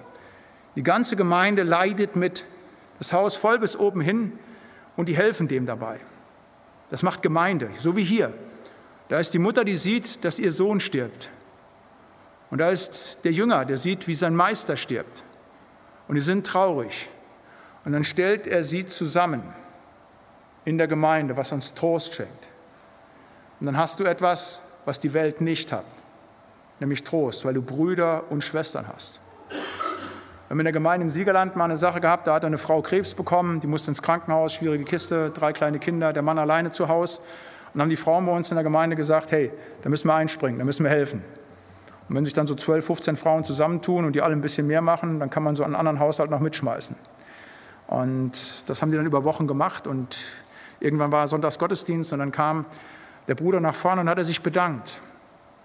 Die ganze Gemeinde leidet mit, das Haus voll bis oben hin und die helfen dem dabei. Das macht Gemeinde, so wie hier. Da ist die Mutter, die sieht, dass ihr Sohn stirbt. Und da ist der Jünger, der sieht, wie sein Meister stirbt. Und die sind traurig. Und dann stellt er sie zusammen in der Gemeinde, was uns Trost schenkt. Und dann hast du etwas, was die Welt nicht hat, nämlich Trost, weil du Brüder und Schwestern hast. Wir haben in der Gemeinde im Siegerland mal eine Sache gehabt, da hat eine Frau Krebs bekommen, die musste ins Krankenhaus, schwierige Kiste, drei kleine Kinder, der Mann alleine zu Hause. Und haben die Frauen bei uns in der Gemeinde gesagt, hey, da müssen wir einspringen, da müssen wir helfen. Und wenn sich dann so 12, 15 Frauen zusammentun und die alle ein bisschen mehr machen, dann kann man so einen anderen Haushalt noch mitschmeißen. Und das haben die dann über Wochen gemacht und irgendwann war Sonntags Gottesdienst und dann kam der Bruder nach vorne und hat er sich bedankt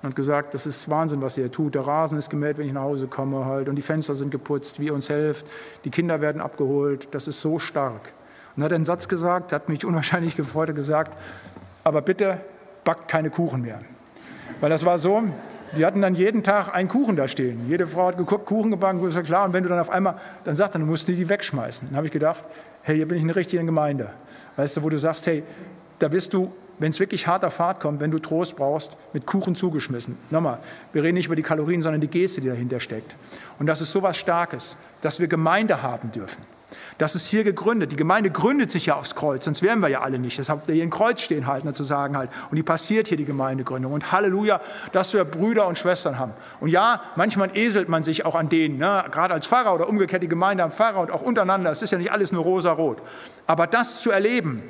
und gesagt, das ist Wahnsinn, was ihr tut. Der Rasen ist gemäht, wenn ich nach Hause komme halt und die Fenster sind geputzt, wie ihr uns helft, die Kinder werden abgeholt, das ist so stark. Und dann hat einen Satz gesagt, hat mich unwahrscheinlich gefreut und gesagt, aber bitte backt keine Kuchen mehr. Weil das war so, die hatten dann jeden Tag einen Kuchen da stehen. Jede Frau hat geguckt, Kuchen gebacken, ist ja klar. Und wenn du dann auf einmal, dann sagt du musst die wegschmeißen. Dann habe ich gedacht, hey, hier bin ich in der richtigen Gemeinde. Weißt du, wo du sagst, hey, da bist du, wenn es wirklich hart auf hart kommt, wenn du Trost brauchst, mit Kuchen zugeschmissen. Nochmal, wir reden nicht über die Kalorien, sondern die Geste, die dahinter steckt. Und das ist so was Starkes, dass wir Gemeinde haben dürfen. Das ist hier gegründet. Die Gemeinde gründet sich ja aufs Kreuz, sonst wären wir ja alle nicht. Deshalb hier ein Kreuz stehen halten, zu sagen halt. Und die passiert hier die Gemeindegründung. Und Halleluja, dass wir Brüder und Schwestern haben. Und ja, manchmal eselt man sich auch an denen, ne? gerade als Pfarrer oder umgekehrt die Gemeinde am Pfarrer und auch untereinander. Es ist ja nicht alles nur rosa-rot. Aber das zu erleben,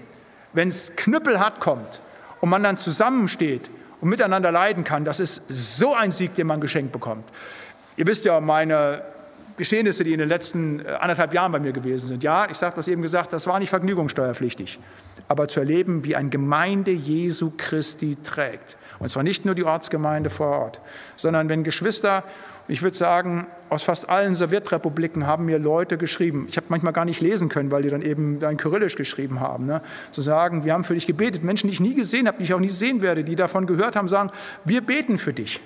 wenn es knüppelhart kommt und man dann zusammensteht und miteinander leiden kann, das ist so ein Sieg, den man geschenkt bekommt. Ihr wisst ja, meine Geschehnisse, die in den letzten äh, anderthalb Jahren bei mir gewesen sind. Ja, ich sage das eben gesagt, das war nicht vergnügungssteuerpflichtig. Aber zu erleben, wie ein Gemeinde Jesu Christi trägt. Und zwar nicht nur die Ortsgemeinde vor Ort, sondern wenn Geschwister, ich würde sagen, aus fast allen Sowjetrepubliken haben mir Leute geschrieben. Ich habe manchmal gar nicht lesen können, weil die dann eben ein Kyrillisch geschrieben haben. Ne? Zu sagen, wir haben für dich gebetet. Menschen, die ich nie gesehen habe, die ich auch nie sehen werde, die davon gehört haben, sagen, wir beten für dich.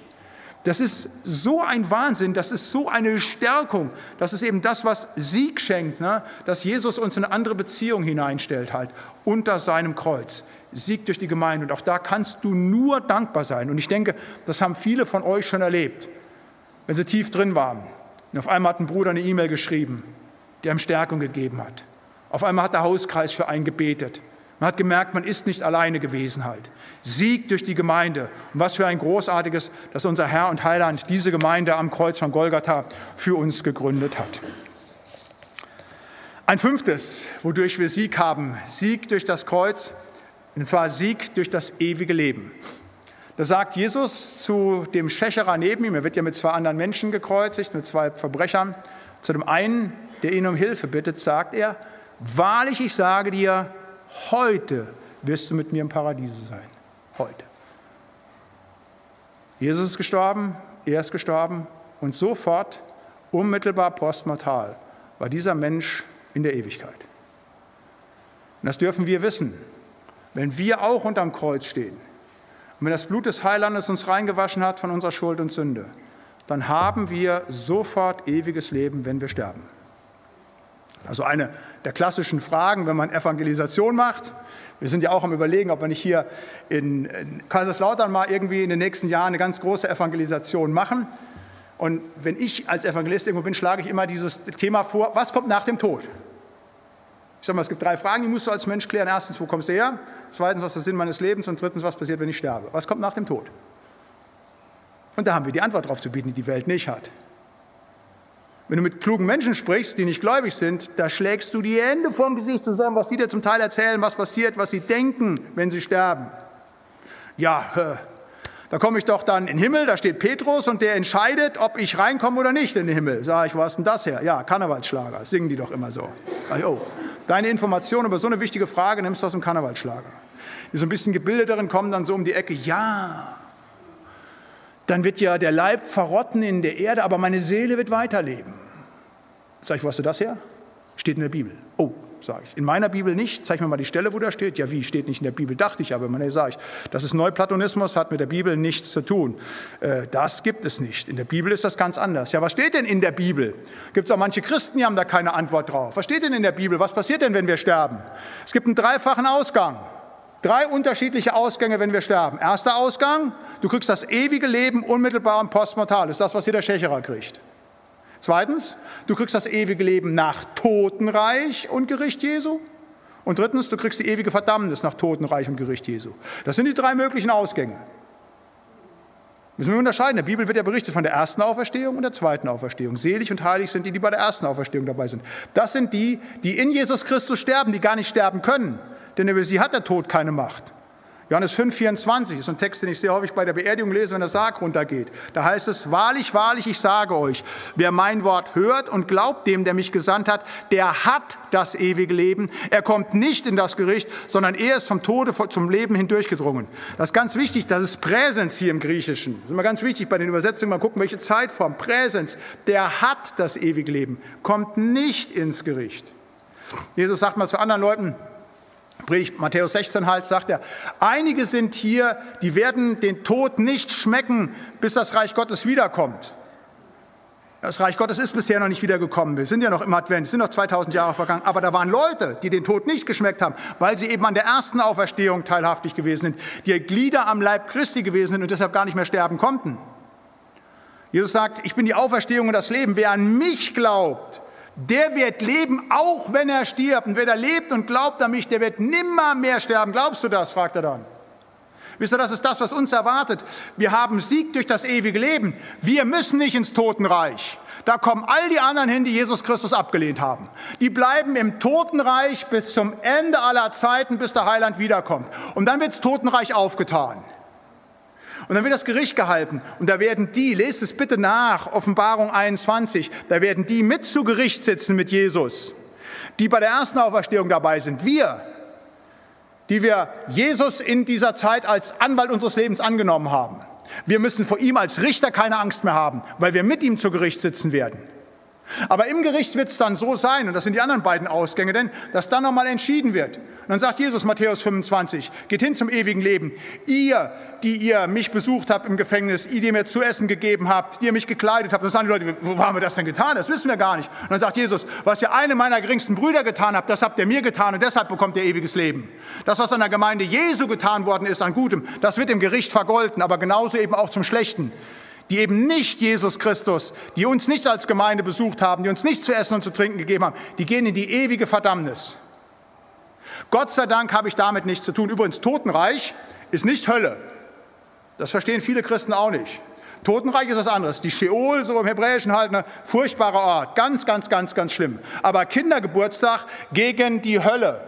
Das ist so ein Wahnsinn, das ist so eine Stärkung. Das ist eben das, was Sieg schenkt, ne? dass Jesus uns in eine andere Beziehung hineinstellt, halt unter seinem Kreuz. Sieg durch die Gemeinde. Und auch da kannst du nur dankbar sein. Und ich denke, das haben viele von euch schon erlebt, wenn sie tief drin waren. Und auf einmal hat ein Bruder eine E-Mail geschrieben, der ihm Stärkung gegeben hat. Auf einmal hat der Hauskreis für einen gebetet. Man hat gemerkt, man ist nicht alleine gewesen halt. Sieg durch die Gemeinde. Und was für ein großartiges, dass unser Herr und Heiland diese Gemeinde am Kreuz von Golgatha für uns gegründet hat. Ein fünftes, wodurch wir Sieg haben, Sieg durch das Kreuz, und zwar Sieg durch das ewige Leben. Da sagt Jesus zu dem Schächerer neben ihm, er wird ja mit zwei anderen Menschen gekreuzigt, mit zwei Verbrechern, zu dem einen, der ihn um Hilfe bittet, sagt er, wahrlich, ich sage dir, heute wirst du mit mir im Paradiese sein. Heute. Jesus ist gestorben, er ist gestorben und sofort, unmittelbar postmortal, war dieser Mensch in der Ewigkeit. Und das dürfen wir wissen, wenn wir auch unterm Kreuz stehen und wenn das Blut des Heilandes uns reingewaschen hat von unserer Schuld und Sünde, dann haben wir sofort ewiges Leben, wenn wir sterben. Also eine der klassischen Fragen, wenn man Evangelisation macht. Wir sind ja auch am Überlegen, ob wir nicht hier in, Kaiserslautern mal irgendwie in den nächsten Jahren eine ganz große Evangelisation machen. Und wenn ich als Evangelist irgendwo bin, schlage ich immer dieses Thema vor, was kommt nach dem Tod? Ich sage mal, es gibt drei Fragen, die musst du als Mensch klären. Erstens, wo kommst du her? Zweitens, was ist der Sinn meines Lebens? Und drittens, was passiert, wenn ich sterbe? Was kommt nach dem Tod? Und da haben wir die Antwort darauf zu bieten, die die Welt nicht hat. Wenn du mit klugen Menschen sprichst, die nicht gläubig sind, da schlägst du die Hände vorm Gesicht zusammen, was die dir zum Teil erzählen, was passiert, was sie denken, wenn sie sterben. Ja, da komme ich doch dann in den Himmel, da steht Petrus und der entscheidet, ob ich reinkomme oder nicht in den Himmel. Sag ich, wo hast denn das her? Ja, Karnevalsschlager, singen die doch immer so. oh, deine Information über so eine wichtige Frage nimmst du aus dem Karnevalsschlager. Die so ein bisschen gebildeteren kommen dann so um die Ecke, ja, dann wird ja der Leib verrotten in der Erde, aber meine Seele wird weiterleben. Sag ich, wo hast du das her? Steht in der Bibel. Oh, sage ich. In meiner Bibel nicht. Zeig mir mal die Stelle, wo da steht. Ja, wie? Steht nicht in der Bibel. Dachte ich aber. Nee, sage ich. Das ist Neuplatonismus, hat mit der Bibel nichts zu tun. Äh, das gibt es nicht. In der Bibel ist das ganz anders. Ja, was steht denn in der Bibel? Gibt es auch manche Christen, die haben da keine Antwort drauf. Was steht denn in der Bibel? Was passiert denn, wenn wir sterben? Es gibt einen dreifachen Ausgang. Drei unterschiedliche Ausgänge, wenn wir sterben. Erster Ausgang, du kriegst das ewige Leben unmittelbar und postmortal. Das ist das, was hier der Schächerer kriegt. Zweitens, du kriegst das ewige Leben nach Totenreich und Gericht Jesu. Und drittens, du kriegst die ewige Verdammnis nach Totenreich und Gericht Jesu. Das sind die drei möglichen Ausgänge. Müssen wir unterscheiden. In der Bibel wird ja berichtet von der ersten Auferstehung und der zweiten Auferstehung. Selig und heilig sind die, die bei der ersten Auferstehung dabei sind. Das sind die, die in Jesus Christus sterben, die gar nicht sterben können denn über sie hat der Tod keine Macht. Johannes 5, 24 ist ein Text, den ich sehr häufig bei der Beerdigung lese, wenn der Sarg runtergeht. Da heißt es, wahrlich, wahrlich, ich sage euch, wer mein Wort hört und glaubt dem, der mich gesandt hat, der hat das ewige Leben. Er kommt nicht in das Gericht, sondern er ist vom Tode zum Leben hindurchgedrungen. Das ist ganz wichtig, das ist Präsens hier im Griechischen. Das ist immer ganz wichtig bei den Übersetzungen, mal gucken, welche Zeitform. Präsens, der hat das ewige Leben, kommt nicht ins Gericht. Jesus sagt mal zu anderen Leuten, Predigt Matthäus 16 halt, sagt er, einige sind hier, die werden den Tod nicht schmecken, bis das Reich Gottes wiederkommt. Das Reich Gottes ist bisher noch nicht wiedergekommen. Wir sind ja noch im Advent, es sind noch 2000 Jahre vergangen. Aber da waren Leute, die den Tod nicht geschmeckt haben, weil sie eben an der ersten Auferstehung teilhaftig gewesen sind, die Glieder am Leib Christi gewesen sind und deshalb gar nicht mehr sterben konnten. Jesus sagt, ich bin die Auferstehung und das Leben. Wer an mich glaubt, der wird leben, auch wenn er stirbt. Und wer da lebt und glaubt an mich, der wird nimmer mehr sterben. Glaubst du das? fragt er dann. Wisst ihr, das ist das, was uns erwartet. Wir haben Sieg durch das ewige Leben. Wir müssen nicht ins Totenreich. Da kommen all die anderen hin, die Jesus Christus abgelehnt haben. Die bleiben im Totenreich bis zum Ende aller Zeiten, bis der Heiland wiederkommt. Und dann wird das Totenreich aufgetan. Und dann wird das Gericht gehalten. Und da werden die, lest es bitte nach, Offenbarung 21, da werden die mit zu Gericht sitzen mit Jesus, die bei der ersten Auferstehung dabei sind. Wir, die wir Jesus in dieser Zeit als Anwalt unseres Lebens angenommen haben. Wir müssen vor ihm als Richter keine Angst mehr haben, weil wir mit ihm zu Gericht sitzen werden. Aber im Gericht wird es dann so sein, und das sind die anderen beiden Ausgänge, denn dass dann nochmal entschieden wird. Und dann sagt Jesus, Matthäus 25, geht hin zum ewigen Leben. Ihr, die ihr mich besucht habt im Gefängnis, ihr, die mir zu essen gegeben habt, die ihr mich gekleidet habt. Dann sagen die Leute, wo haben wir das denn getan? Das wissen wir gar nicht. Und dann sagt Jesus, was ihr einem meiner geringsten Brüder getan habt, das habt ihr mir getan und deshalb bekommt ihr ewiges Leben. Das, was an der Gemeinde Jesu getan worden ist an Gutem, das wird im Gericht vergolten, aber genauso eben auch zum Schlechten die eben nicht Jesus Christus, die uns nicht als Gemeinde besucht haben, die uns nichts zu essen und zu trinken gegeben haben, die gehen in die ewige Verdammnis. Gott sei Dank habe ich damit nichts zu tun. Übrigens, Totenreich ist nicht Hölle. Das verstehen viele Christen auch nicht. Totenreich ist was anderes. Die Sheol, so im Hebräischen halt, eine furchtbare Ort. Ganz, ganz, ganz, ganz schlimm. Aber Kindergeburtstag gegen die Hölle.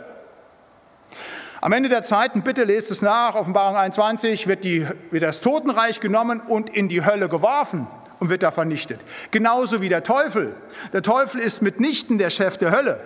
Am Ende der Zeiten, bitte lest es nach, Offenbarung 21, wird, die, wird das Totenreich genommen und in die Hölle geworfen und wird da vernichtet. Genauso wie der Teufel. Der Teufel ist mitnichten der Chef der Hölle.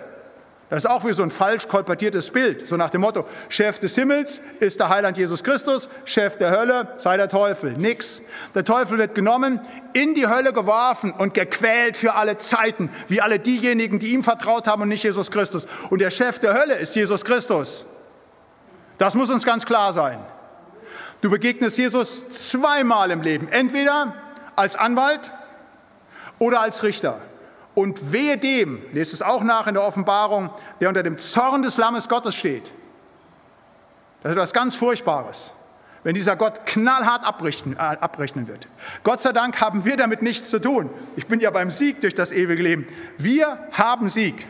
Das ist auch wie so ein falsch kolportiertes Bild, so nach dem Motto, Chef des Himmels ist der Heiland Jesus Christus, Chef der Hölle sei der Teufel. Nix. Der Teufel wird genommen, in die Hölle geworfen und gequält für alle Zeiten, wie alle diejenigen, die ihm vertraut haben und nicht Jesus Christus. Und der Chef der Hölle ist Jesus Christus. Das muss uns ganz klar sein. Du begegnest Jesus zweimal im Leben, entweder als Anwalt oder als Richter. Und wehe dem, lest es auch nach in der Offenbarung, der unter dem Zorn des Lammes Gottes steht. Das ist etwas ganz Furchtbares, wenn dieser Gott knallhart abrechnen, äh, abrechnen wird. Gott sei Dank haben wir damit nichts zu tun. Ich bin ja beim Sieg durch das ewige Leben. Wir haben Sieg.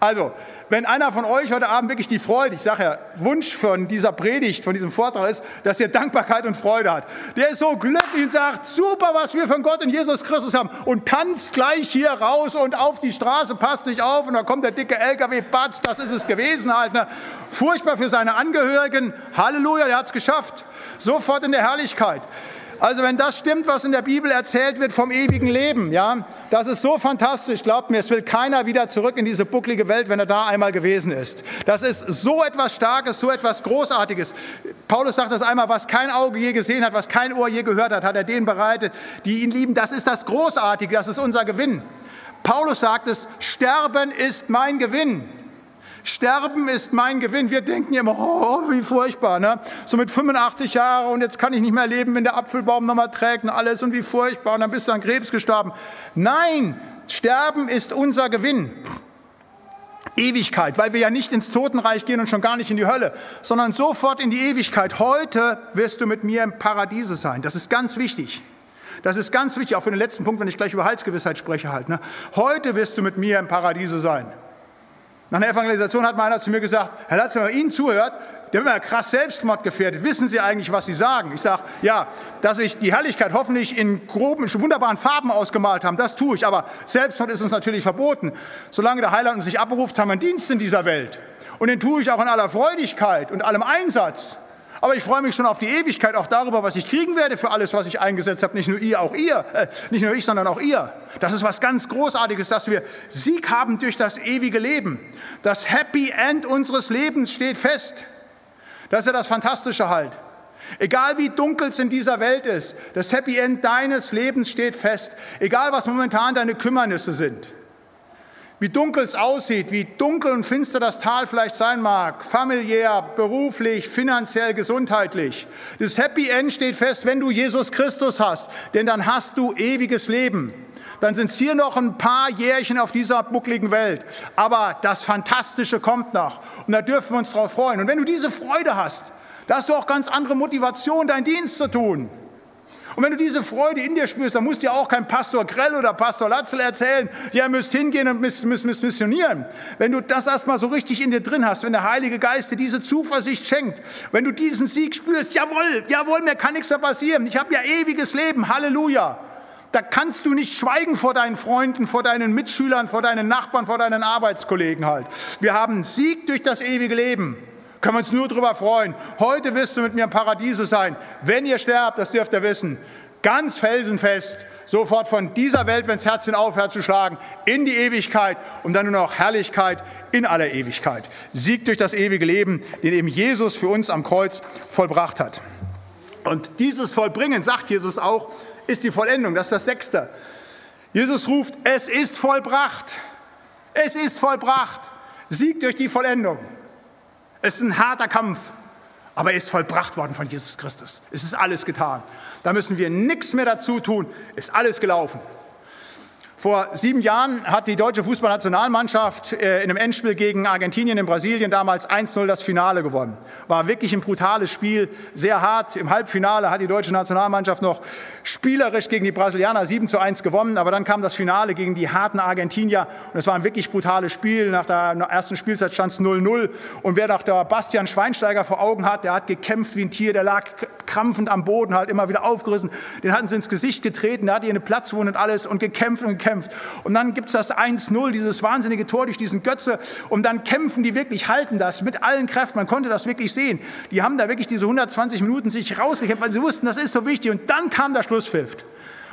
Also, wenn einer von euch heute Abend wirklich die Freude, ich sage ja, Wunsch von dieser Predigt, von diesem Vortrag ist, dass er Dankbarkeit und Freude hat. Der ist so glücklich und sagt, super, was wir von Gott und Jesus Christus haben und tanzt gleich hier raus und auf die Straße, passt nicht auf und dann kommt der dicke LKW, batz, das ist es gewesen halt. Ne? Furchtbar für seine Angehörigen. Halleluja, der hat es geschafft. Sofort in der Herrlichkeit. Also wenn das stimmt, was in der Bibel erzählt wird vom ewigen Leben, ja, das ist so fantastisch. Glaubt mir, es will keiner wieder zurück in diese bucklige Welt, wenn er da einmal gewesen ist. Das ist so etwas Starkes, so etwas Großartiges. Paulus sagt das einmal, was kein Auge je gesehen hat, was kein Ohr je gehört hat, hat er denen bereitet, die ihn lieben. Das ist das Großartige, das ist unser Gewinn. Paulus sagt es, Sterben ist mein Gewinn. Sterben ist mein Gewinn. Wir denken immer, oh, wie furchtbar. Ne? So mit 85 Jahren und jetzt kann ich nicht mehr leben, wenn der Apfelbaum nochmal trägt und alles und wie furchtbar und dann bist du an Krebs gestorben. Nein, Sterben ist unser Gewinn. Ewigkeit, weil wir ja nicht ins Totenreich gehen und schon gar nicht in die Hölle, sondern sofort in die Ewigkeit. Heute wirst du mit mir im Paradiese sein. Das ist ganz wichtig. Das ist ganz wichtig, auch für den letzten Punkt, wenn ich gleich über Heilsgewissheit spreche halt. Ne? Heute wirst du mit mir im Paradiese sein. Nach einer Evangelisation hat mal einer zu mir gesagt, Herr Latz, wenn man Ihnen zuhört, der wird ja krass selbstmordgefährdet. Wissen Sie eigentlich, was Sie sagen? Ich sage, ja, dass ich die Herrlichkeit hoffentlich in groben, wunderbaren Farben ausgemalt habe, das tue ich. Aber Selbstmord ist uns natürlich verboten. Solange der Heiland uns nicht abberuft, haben wir einen Dienst in dieser Welt. Und den tue ich auch in aller Freudigkeit und allem Einsatz. Aber ich freue mich schon auf die Ewigkeit, auch darüber, was ich kriegen werde für alles, was ich eingesetzt habe. Nicht nur ihr, auch ihr. Äh, nicht nur ich, sondern auch ihr. Das ist was ganz Großartiges, dass wir Sieg haben durch das ewige Leben. Das Happy End unseres Lebens steht fest. Das ist ja das Fantastische halt. Egal wie dunkel es in dieser Welt ist, das Happy End deines Lebens steht fest. Egal was momentan deine Kümmernisse sind wie dunkel es aussieht, wie dunkel und finster das Tal vielleicht sein mag, familiär, beruflich, finanziell, gesundheitlich. Das Happy End steht fest, wenn du Jesus Christus hast, denn dann hast du ewiges Leben. Dann sind es hier noch ein paar Jährchen auf dieser buckligen Welt. Aber das Fantastische kommt noch. Und da dürfen wir uns darauf freuen. Und wenn du diese Freude hast, da hast du auch ganz andere Motivation, deinen Dienst zu tun. Und wenn du diese Freude in dir spürst, dann musst dir auch kein Pastor Grell oder Pastor Latzel erzählen, ja, ihr müsst hingehen und müsst, müsst, müsst missionieren. Wenn du das erstmal so richtig in dir drin hast, wenn der Heilige Geist dir diese Zuversicht schenkt, wenn du diesen Sieg spürst, jawohl, jawohl, mir kann nichts mehr passieren. Ich habe ja ewiges Leben, Halleluja. Da kannst du nicht schweigen vor deinen Freunden, vor deinen Mitschülern, vor deinen Nachbarn, vor deinen Arbeitskollegen halt. Wir haben Sieg durch das ewige Leben. Können wir uns nur darüber freuen. Heute wirst du mit mir im Paradiese sein. Wenn ihr sterbt, das dürft ihr wissen, ganz felsenfest, sofort von dieser Welt, wenn das Herzchen aufhört zu schlagen, in die Ewigkeit und dann nur noch Herrlichkeit in aller Ewigkeit. Sieg durch das ewige Leben, den eben Jesus für uns am Kreuz vollbracht hat. Und dieses Vollbringen, sagt Jesus auch, ist die Vollendung. Das ist das Sechste. Jesus ruft, es ist vollbracht. Es ist vollbracht. Sieg durch die Vollendung. Es ist ein harter Kampf, aber er ist vollbracht worden von Jesus Christus. Es ist alles getan. Da müssen wir nichts mehr dazu tun. Ist alles gelaufen. Vor sieben Jahren hat die deutsche Fußballnationalmannschaft äh, in einem Endspiel gegen Argentinien in Brasilien damals 1-0 das Finale gewonnen. War wirklich ein brutales Spiel, sehr hart. Im Halbfinale hat die deutsche Nationalmannschaft noch spielerisch gegen die Brasilianer 7 zu 1 gewonnen, aber dann kam das Finale gegen die harten Argentinier und es war ein wirklich brutales Spiel. Nach der ersten Spielzeit stand es 0-0 und wer doch der Bastian Schweinsteiger vor Augen hat, der hat gekämpft wie ein Tier, der lag krampfend am Boden, halt immer wieder aufgerissen. Den hatten sie ins Gesicht getreten, der hatte eine Platzwunde und alles und gekämpft und gekämpft gekämpft. Und dann gibt es das 1-0, dieses wahnsinnige Tor durch diesen Götze. Und dann kämpfen die wirklich, halten das mit allen Kräften. Man konnte das wirklich sehen. Die haben da wirklich diese 120 Minuten sich rausgekämpft, weil sie wussten, das ist so wichtig. Und dann kam der Schlusspfiff.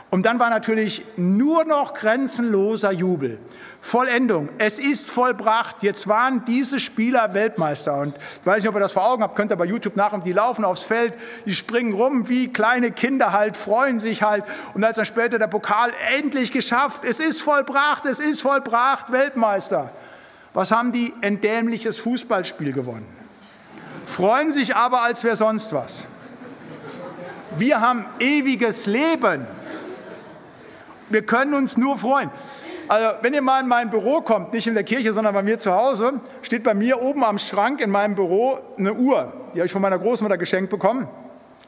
Und dann war natürlich nur noch grenzenloser Jubel. Vollendung. Es ist vollbracht. Jetzt waren diese Spieler Weltmeister. Und ich weiß nicht, ob ihr das vor Augen habt, könnt ihr bei YouTube nach und die laufen aufs Feld, die springen rum wie kleine Kinder halt, freuen sich halt. Und als dann später der Pokal endlich geschafft, es ist vollbracht, es ist vollbracht, Weltmeister. Was haben die? Ein dämliches Fußballspiel gewonnen. Freuen sich aber, als wäre sonst was. Wir haben ewiges Leben. Wir können uns nur freuen. Also, wenn ihr mal in mein Büro kommt, nicht in der Kirche, sondern bei mir zu Hause, steht bei mir oben am Schrank in meinem Büro eine Uhr. Die habe ich von meiner Großmutter geschenkt bekommen.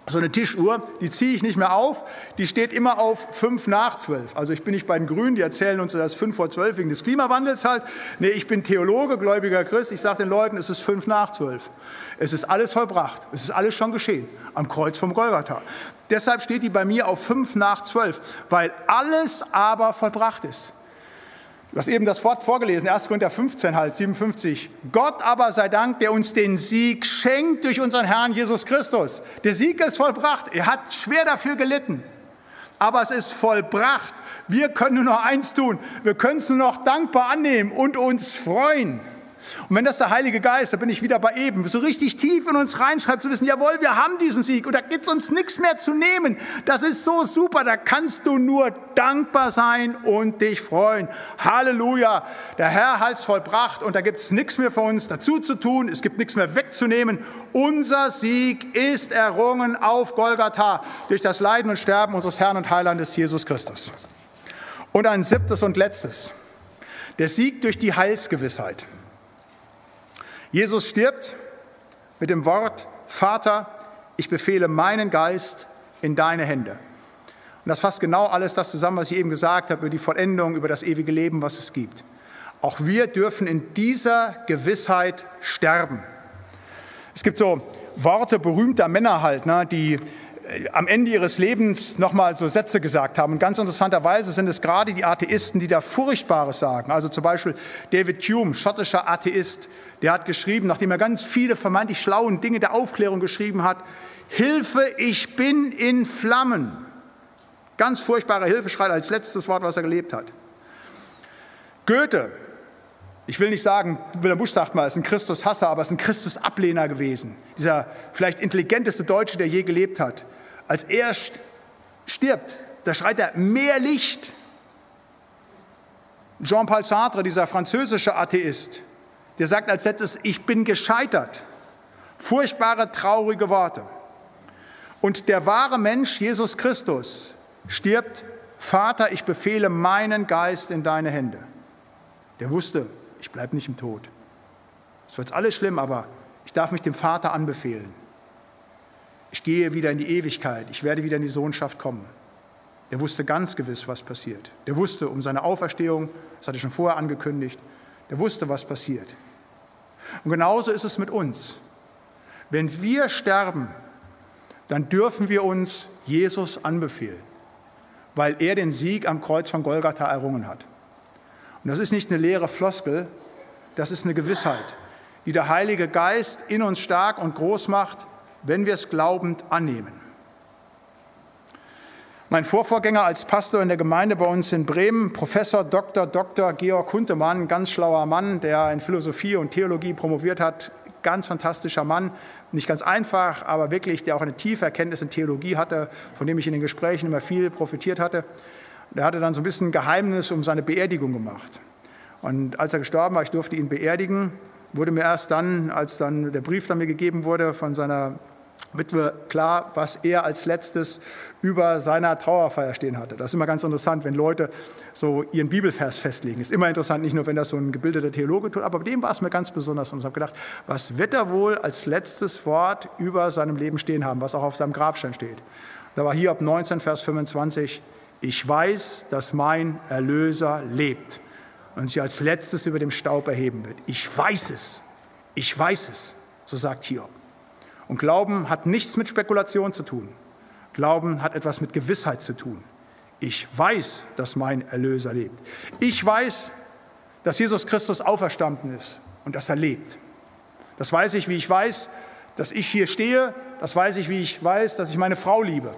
So eine Tischuhr, die ziehe ich nicht mehr auf, die steht immer auf fünf nach zwölf. Also ich bin nicht bei den Grünen, die erzählen uns das fünf vor zwölf wegen des Klimawandels halt. Nee, ich bin Theologe, gläubiger Christ. Ich sage den Leuten, es ist fünf nach zwölf. Es ist alles vollbracht. Es ist alles schon geschehen am Kreuz vom Golgatha. Deshalb steht die bei mir auf fünf nach zwölf, weil alles aber vollbracht ist. Du hast eben das Wort vorgelesen, 1. Korinther 15, halt, 57. Gott aber sei Dank, der uns den Sieg schenkt durch unseren Herrn Jesus Christus. Der Sieg ist vollbracht. Er hat schwer dafür gelitten. Aber es ist vollbracht. Wir können nur noch eins tun. Wir können es nur noch dankbar annehmen und uns freuen. Und wenn das der Heilige Geist, da bin ich wieder bei eben, so richtig tief in uns reinschreibt, zu wissen, jawohl, wir haben diesen Sieg und da gibt es uns nichts mehr zu nehmen. Das ist so super, da kannst du nur dankbar sein und dich freuen. Halleluja, der Herr hat es vollbracht und da gibt es nichts mehr für uns dazu zu tun, es gibt nichts mehr wegzunehmen. Unser Sieg ist errungen auf Golgatha durch das Leiden und Sterben unseres Herrn und Heilandes Jesus Christus. Und ein siebtes und letztes, der Sieg durch die Heilsgewissheit. Jesus stirbt mit dem Wort, Vater, ich befehle meinen Geist in deine Hände. Und das fasst genau alles das zusammen, was ich eben gesagt habe, über die Vollendung, über das ewige Leben, was es gibt. Auch wir dürfen in dieser Gewissheit sterben. Es gibt so Worte berühmter Männer halt, ne, die am Ende ihres Lebens nochmal so Sätze gesagt haben. Und ganz interessanterweise sind es gerade die Atheisten, die da Furchtbares sagen. Also zum Beispiel David Hume, schottischer Atheist, der hat geschrieben, nachdem er ganz viele vermeintlich schlauen Dinge der Aufklärung geschrieben hat, Hilfe, ich bin in Flammen. Ganz furchtbarer Hilfeschrei als letztes Wort, was er gelebt hat. Goethe, ich will nicht sagen, Wilhelm Busch sagt mal, ist ein Christushasser, aber ist ein Christusablehner gewesen. Dieser vielleicht intelligenteste Deutsche, der je gelebt hat. Als er stirbt, da schreit er mehr Licht. Jean-Paul Sartre, dieser französische Atheist, der sagt als letztes, ich bin gescheitert. Furchtbare, traurige Worte. Und der wahre Mensch, Jesus Christus, stirbt, Vater, ich befehle meinen Geist in deine Hände. Der wusste, ich bleibe nicht im Tod. Es wird alles schlimm, aber ich darf mich dem Vater anbefehlen. Ich gehe wieder in die Ewigkeit, ich werde wieder in die Sohnschaft kommen. Der wusste ganz gewiss, was passiert. Der wusste um seine Auferstehung, das hatte ich schon vorher angekündigt, der wusste, was passiert. Und genauso ist es mit uns. Wenn wir sterben, dann dürfen wir uns Jesus anbefehlen, weil er den Sieg am Kreuz von Golgatha errungen hat. Und das ist nicht eine leere Floskel, das ist eine Gewissheit, die der Heilige Geist in uns stark und groß macht, wenn wir es glaubend annehmen. Mein Vorvorgänger als Pastor in der Gemeinde bei uns in Bremen, Professor Dr. Dr. Georg Kuntemann, ganz schlauer Mann, der in Philosophie und Theologie promoviert hat, ganz fantastischer Mann, nicht ganz einfach, aber wirklich, der auch eine tiefe Erkenntnis in Theologie hatte, von dem ich in den Gesprächen immer viel profitiert hatte. Der hatte dann so ein bisschen Geheimnis um seine Beerdigung gemacht. Und als er gestorben war, ich durfte ihn beerdigen, wurde mir erst dann, als dann der Brief dann mir gegeben wurde von seiner Witwe klar, was er als letztes über seiner Trauerfeier stehen hatte. Das ist immer ganz interessant, wenn Leute so ihren Bibelvers festlegen. Ist immer interessant, nicht nur, wenn das so ein gebildeter Theologe tut, aber bei dem war es mir ganz besonders. Und ich habe gedacht, was wird er wohl als letztes Wort über seinem Leben stehen haben, was auch auf seinem Grabstein steht. Da war hier ab 19, Vers 25, ich weiß, dass mein Erlöser lebt und sich als letztes über dem Staub erheben wird. Ich weiß es, ich weiß es, so sagt Hiob. Und Glauben hat nichts mit Spekulation zu tun. Glauben hat etwas mit Gewissheit zu tun. Ich weiß, dass mein Erlöser lebt. Ich weiß, dass Jesus Christus auferstanden ist und dass er lebt. Das weiß ich, wie ich weiß, dass ich hier stehe. Das weiß ich, wie ich weiß, dass ich meine Frau liebe.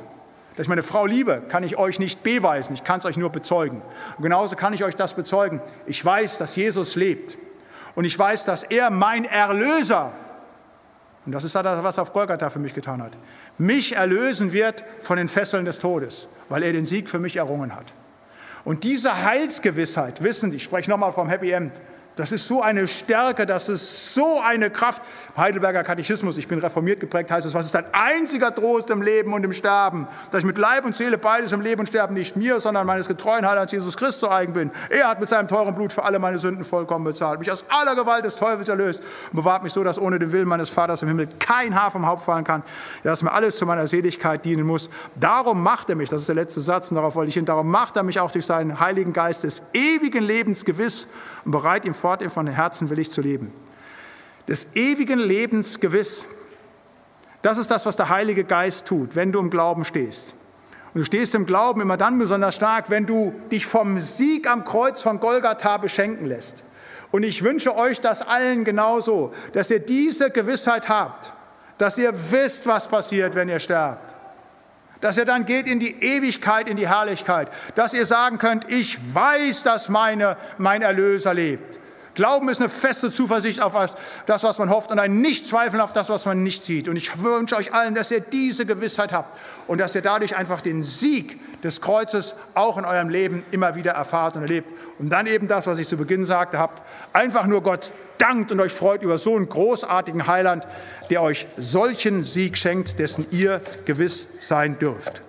Dass ich meine Frau liebe, kann ich euch nicht beweisen, ich kann es euch nur bezeugen. Und genauso kann ich euch das bezeugen. Ich weiß, dass Jesus lebt. Und ich weiß, dass er mein Erlöser, und das ist das, was er auf Golgatha für mich getan hat, mich erlösen wird von den Fesseln des Todes, weil er den Sieg für mich errungen hat. Und diese Heilsgewissheit, wissen Sie, ich spreche nochmal vom Happy End, das ist so eine Stärke, das ist so eine Kraft. Heidelberger Katechismus, ich bin reformiert geprägt, heißt es, was ist dein einziger Trost im Leben und im Sterben? Dass ich mit Leib und Seele beides im Leben und Sterben nicht mir, sondern meines getreuen Heilands Jesus Christus eigen bin. Er hat mit seinem teuren Blut für alle meine Sünden vollkommen bezahlt, mich aus aller Gewalt des Teufels erlöst und bewahrt mich so, dass ohne den Willen meines Vaters im Himmel kein Haar vom Haupt fallen kann, dass mir alles zu meiner Seligkeit dienen muss. Darum macht er mich, das ist der letzte Satz und darauf wollte ich hin, darum macht er mich auch durch seinen Heiligen Geist des ewigen Lebens gewiss und bereit, ihm fortan von Herzen willig zu leben. Des ewigen Lebens gewiss. Das ist das, was der Heilige Geist tut, wenn du im Glauben stehst. Und du stehst im Glauben immer dann besonders stark, wenn du dich vom Sieg am Kreuz von Golgatha beschenken lässt. Und ich wünsche euch das allen genauso, dass ihr diese Gewissheit habt, dass ihr wisst, was passiert, wenn ihr sterbt dass ihr dann geht in die Ewigkeit, in die Herrlichkeit, dass ihr sagen könnt, ich weiß, dass meine, mein Erlöser lebt. Glauben ist eine feste Zuversicht auf das, was man hofft und ein Nichtzweifeln auf das, was man nicht sieht. Und ich wünsche euch allen, dass ihr diese Gewissheit habt und dass ihr dadurch einfach den Sieg des Kreuzes auch in eurem Leben immer wieder erfahrt und erlebt. Und dann eben das, was ich zu Beginn sagte, habt, einfach nur Gott dankt und euch freut über so einen großartigen Heiland, der euch solchen Sieg schenkt, dessen ihr gewiss sein dürft.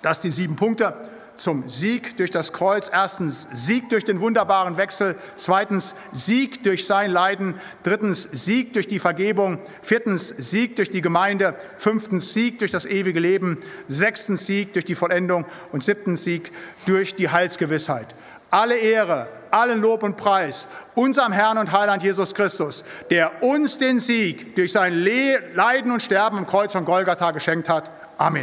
Das die sieben Punkte zum Sieg durch das Kreuz. Erstens Sieg durch den wunderbaren Wechsel. Zweitens Sieg durch sein Leiden. Drittens Sieg durch die Vergebung. Viertens Sieg durch die Gemeinde. Fünftens Sieg durch das ewige Leben. Sechstens Sieg durch die Vollendung. Und siebtens Sieg durch die Heilsgewissheit. Alle Ehre, allen Lob und Preis unserem Herrn und Heiland Jesus Christus, der uns den Sieg durch sein Leiden und Sterben am Kreuz von Golgatha geschenkt hat. Amen.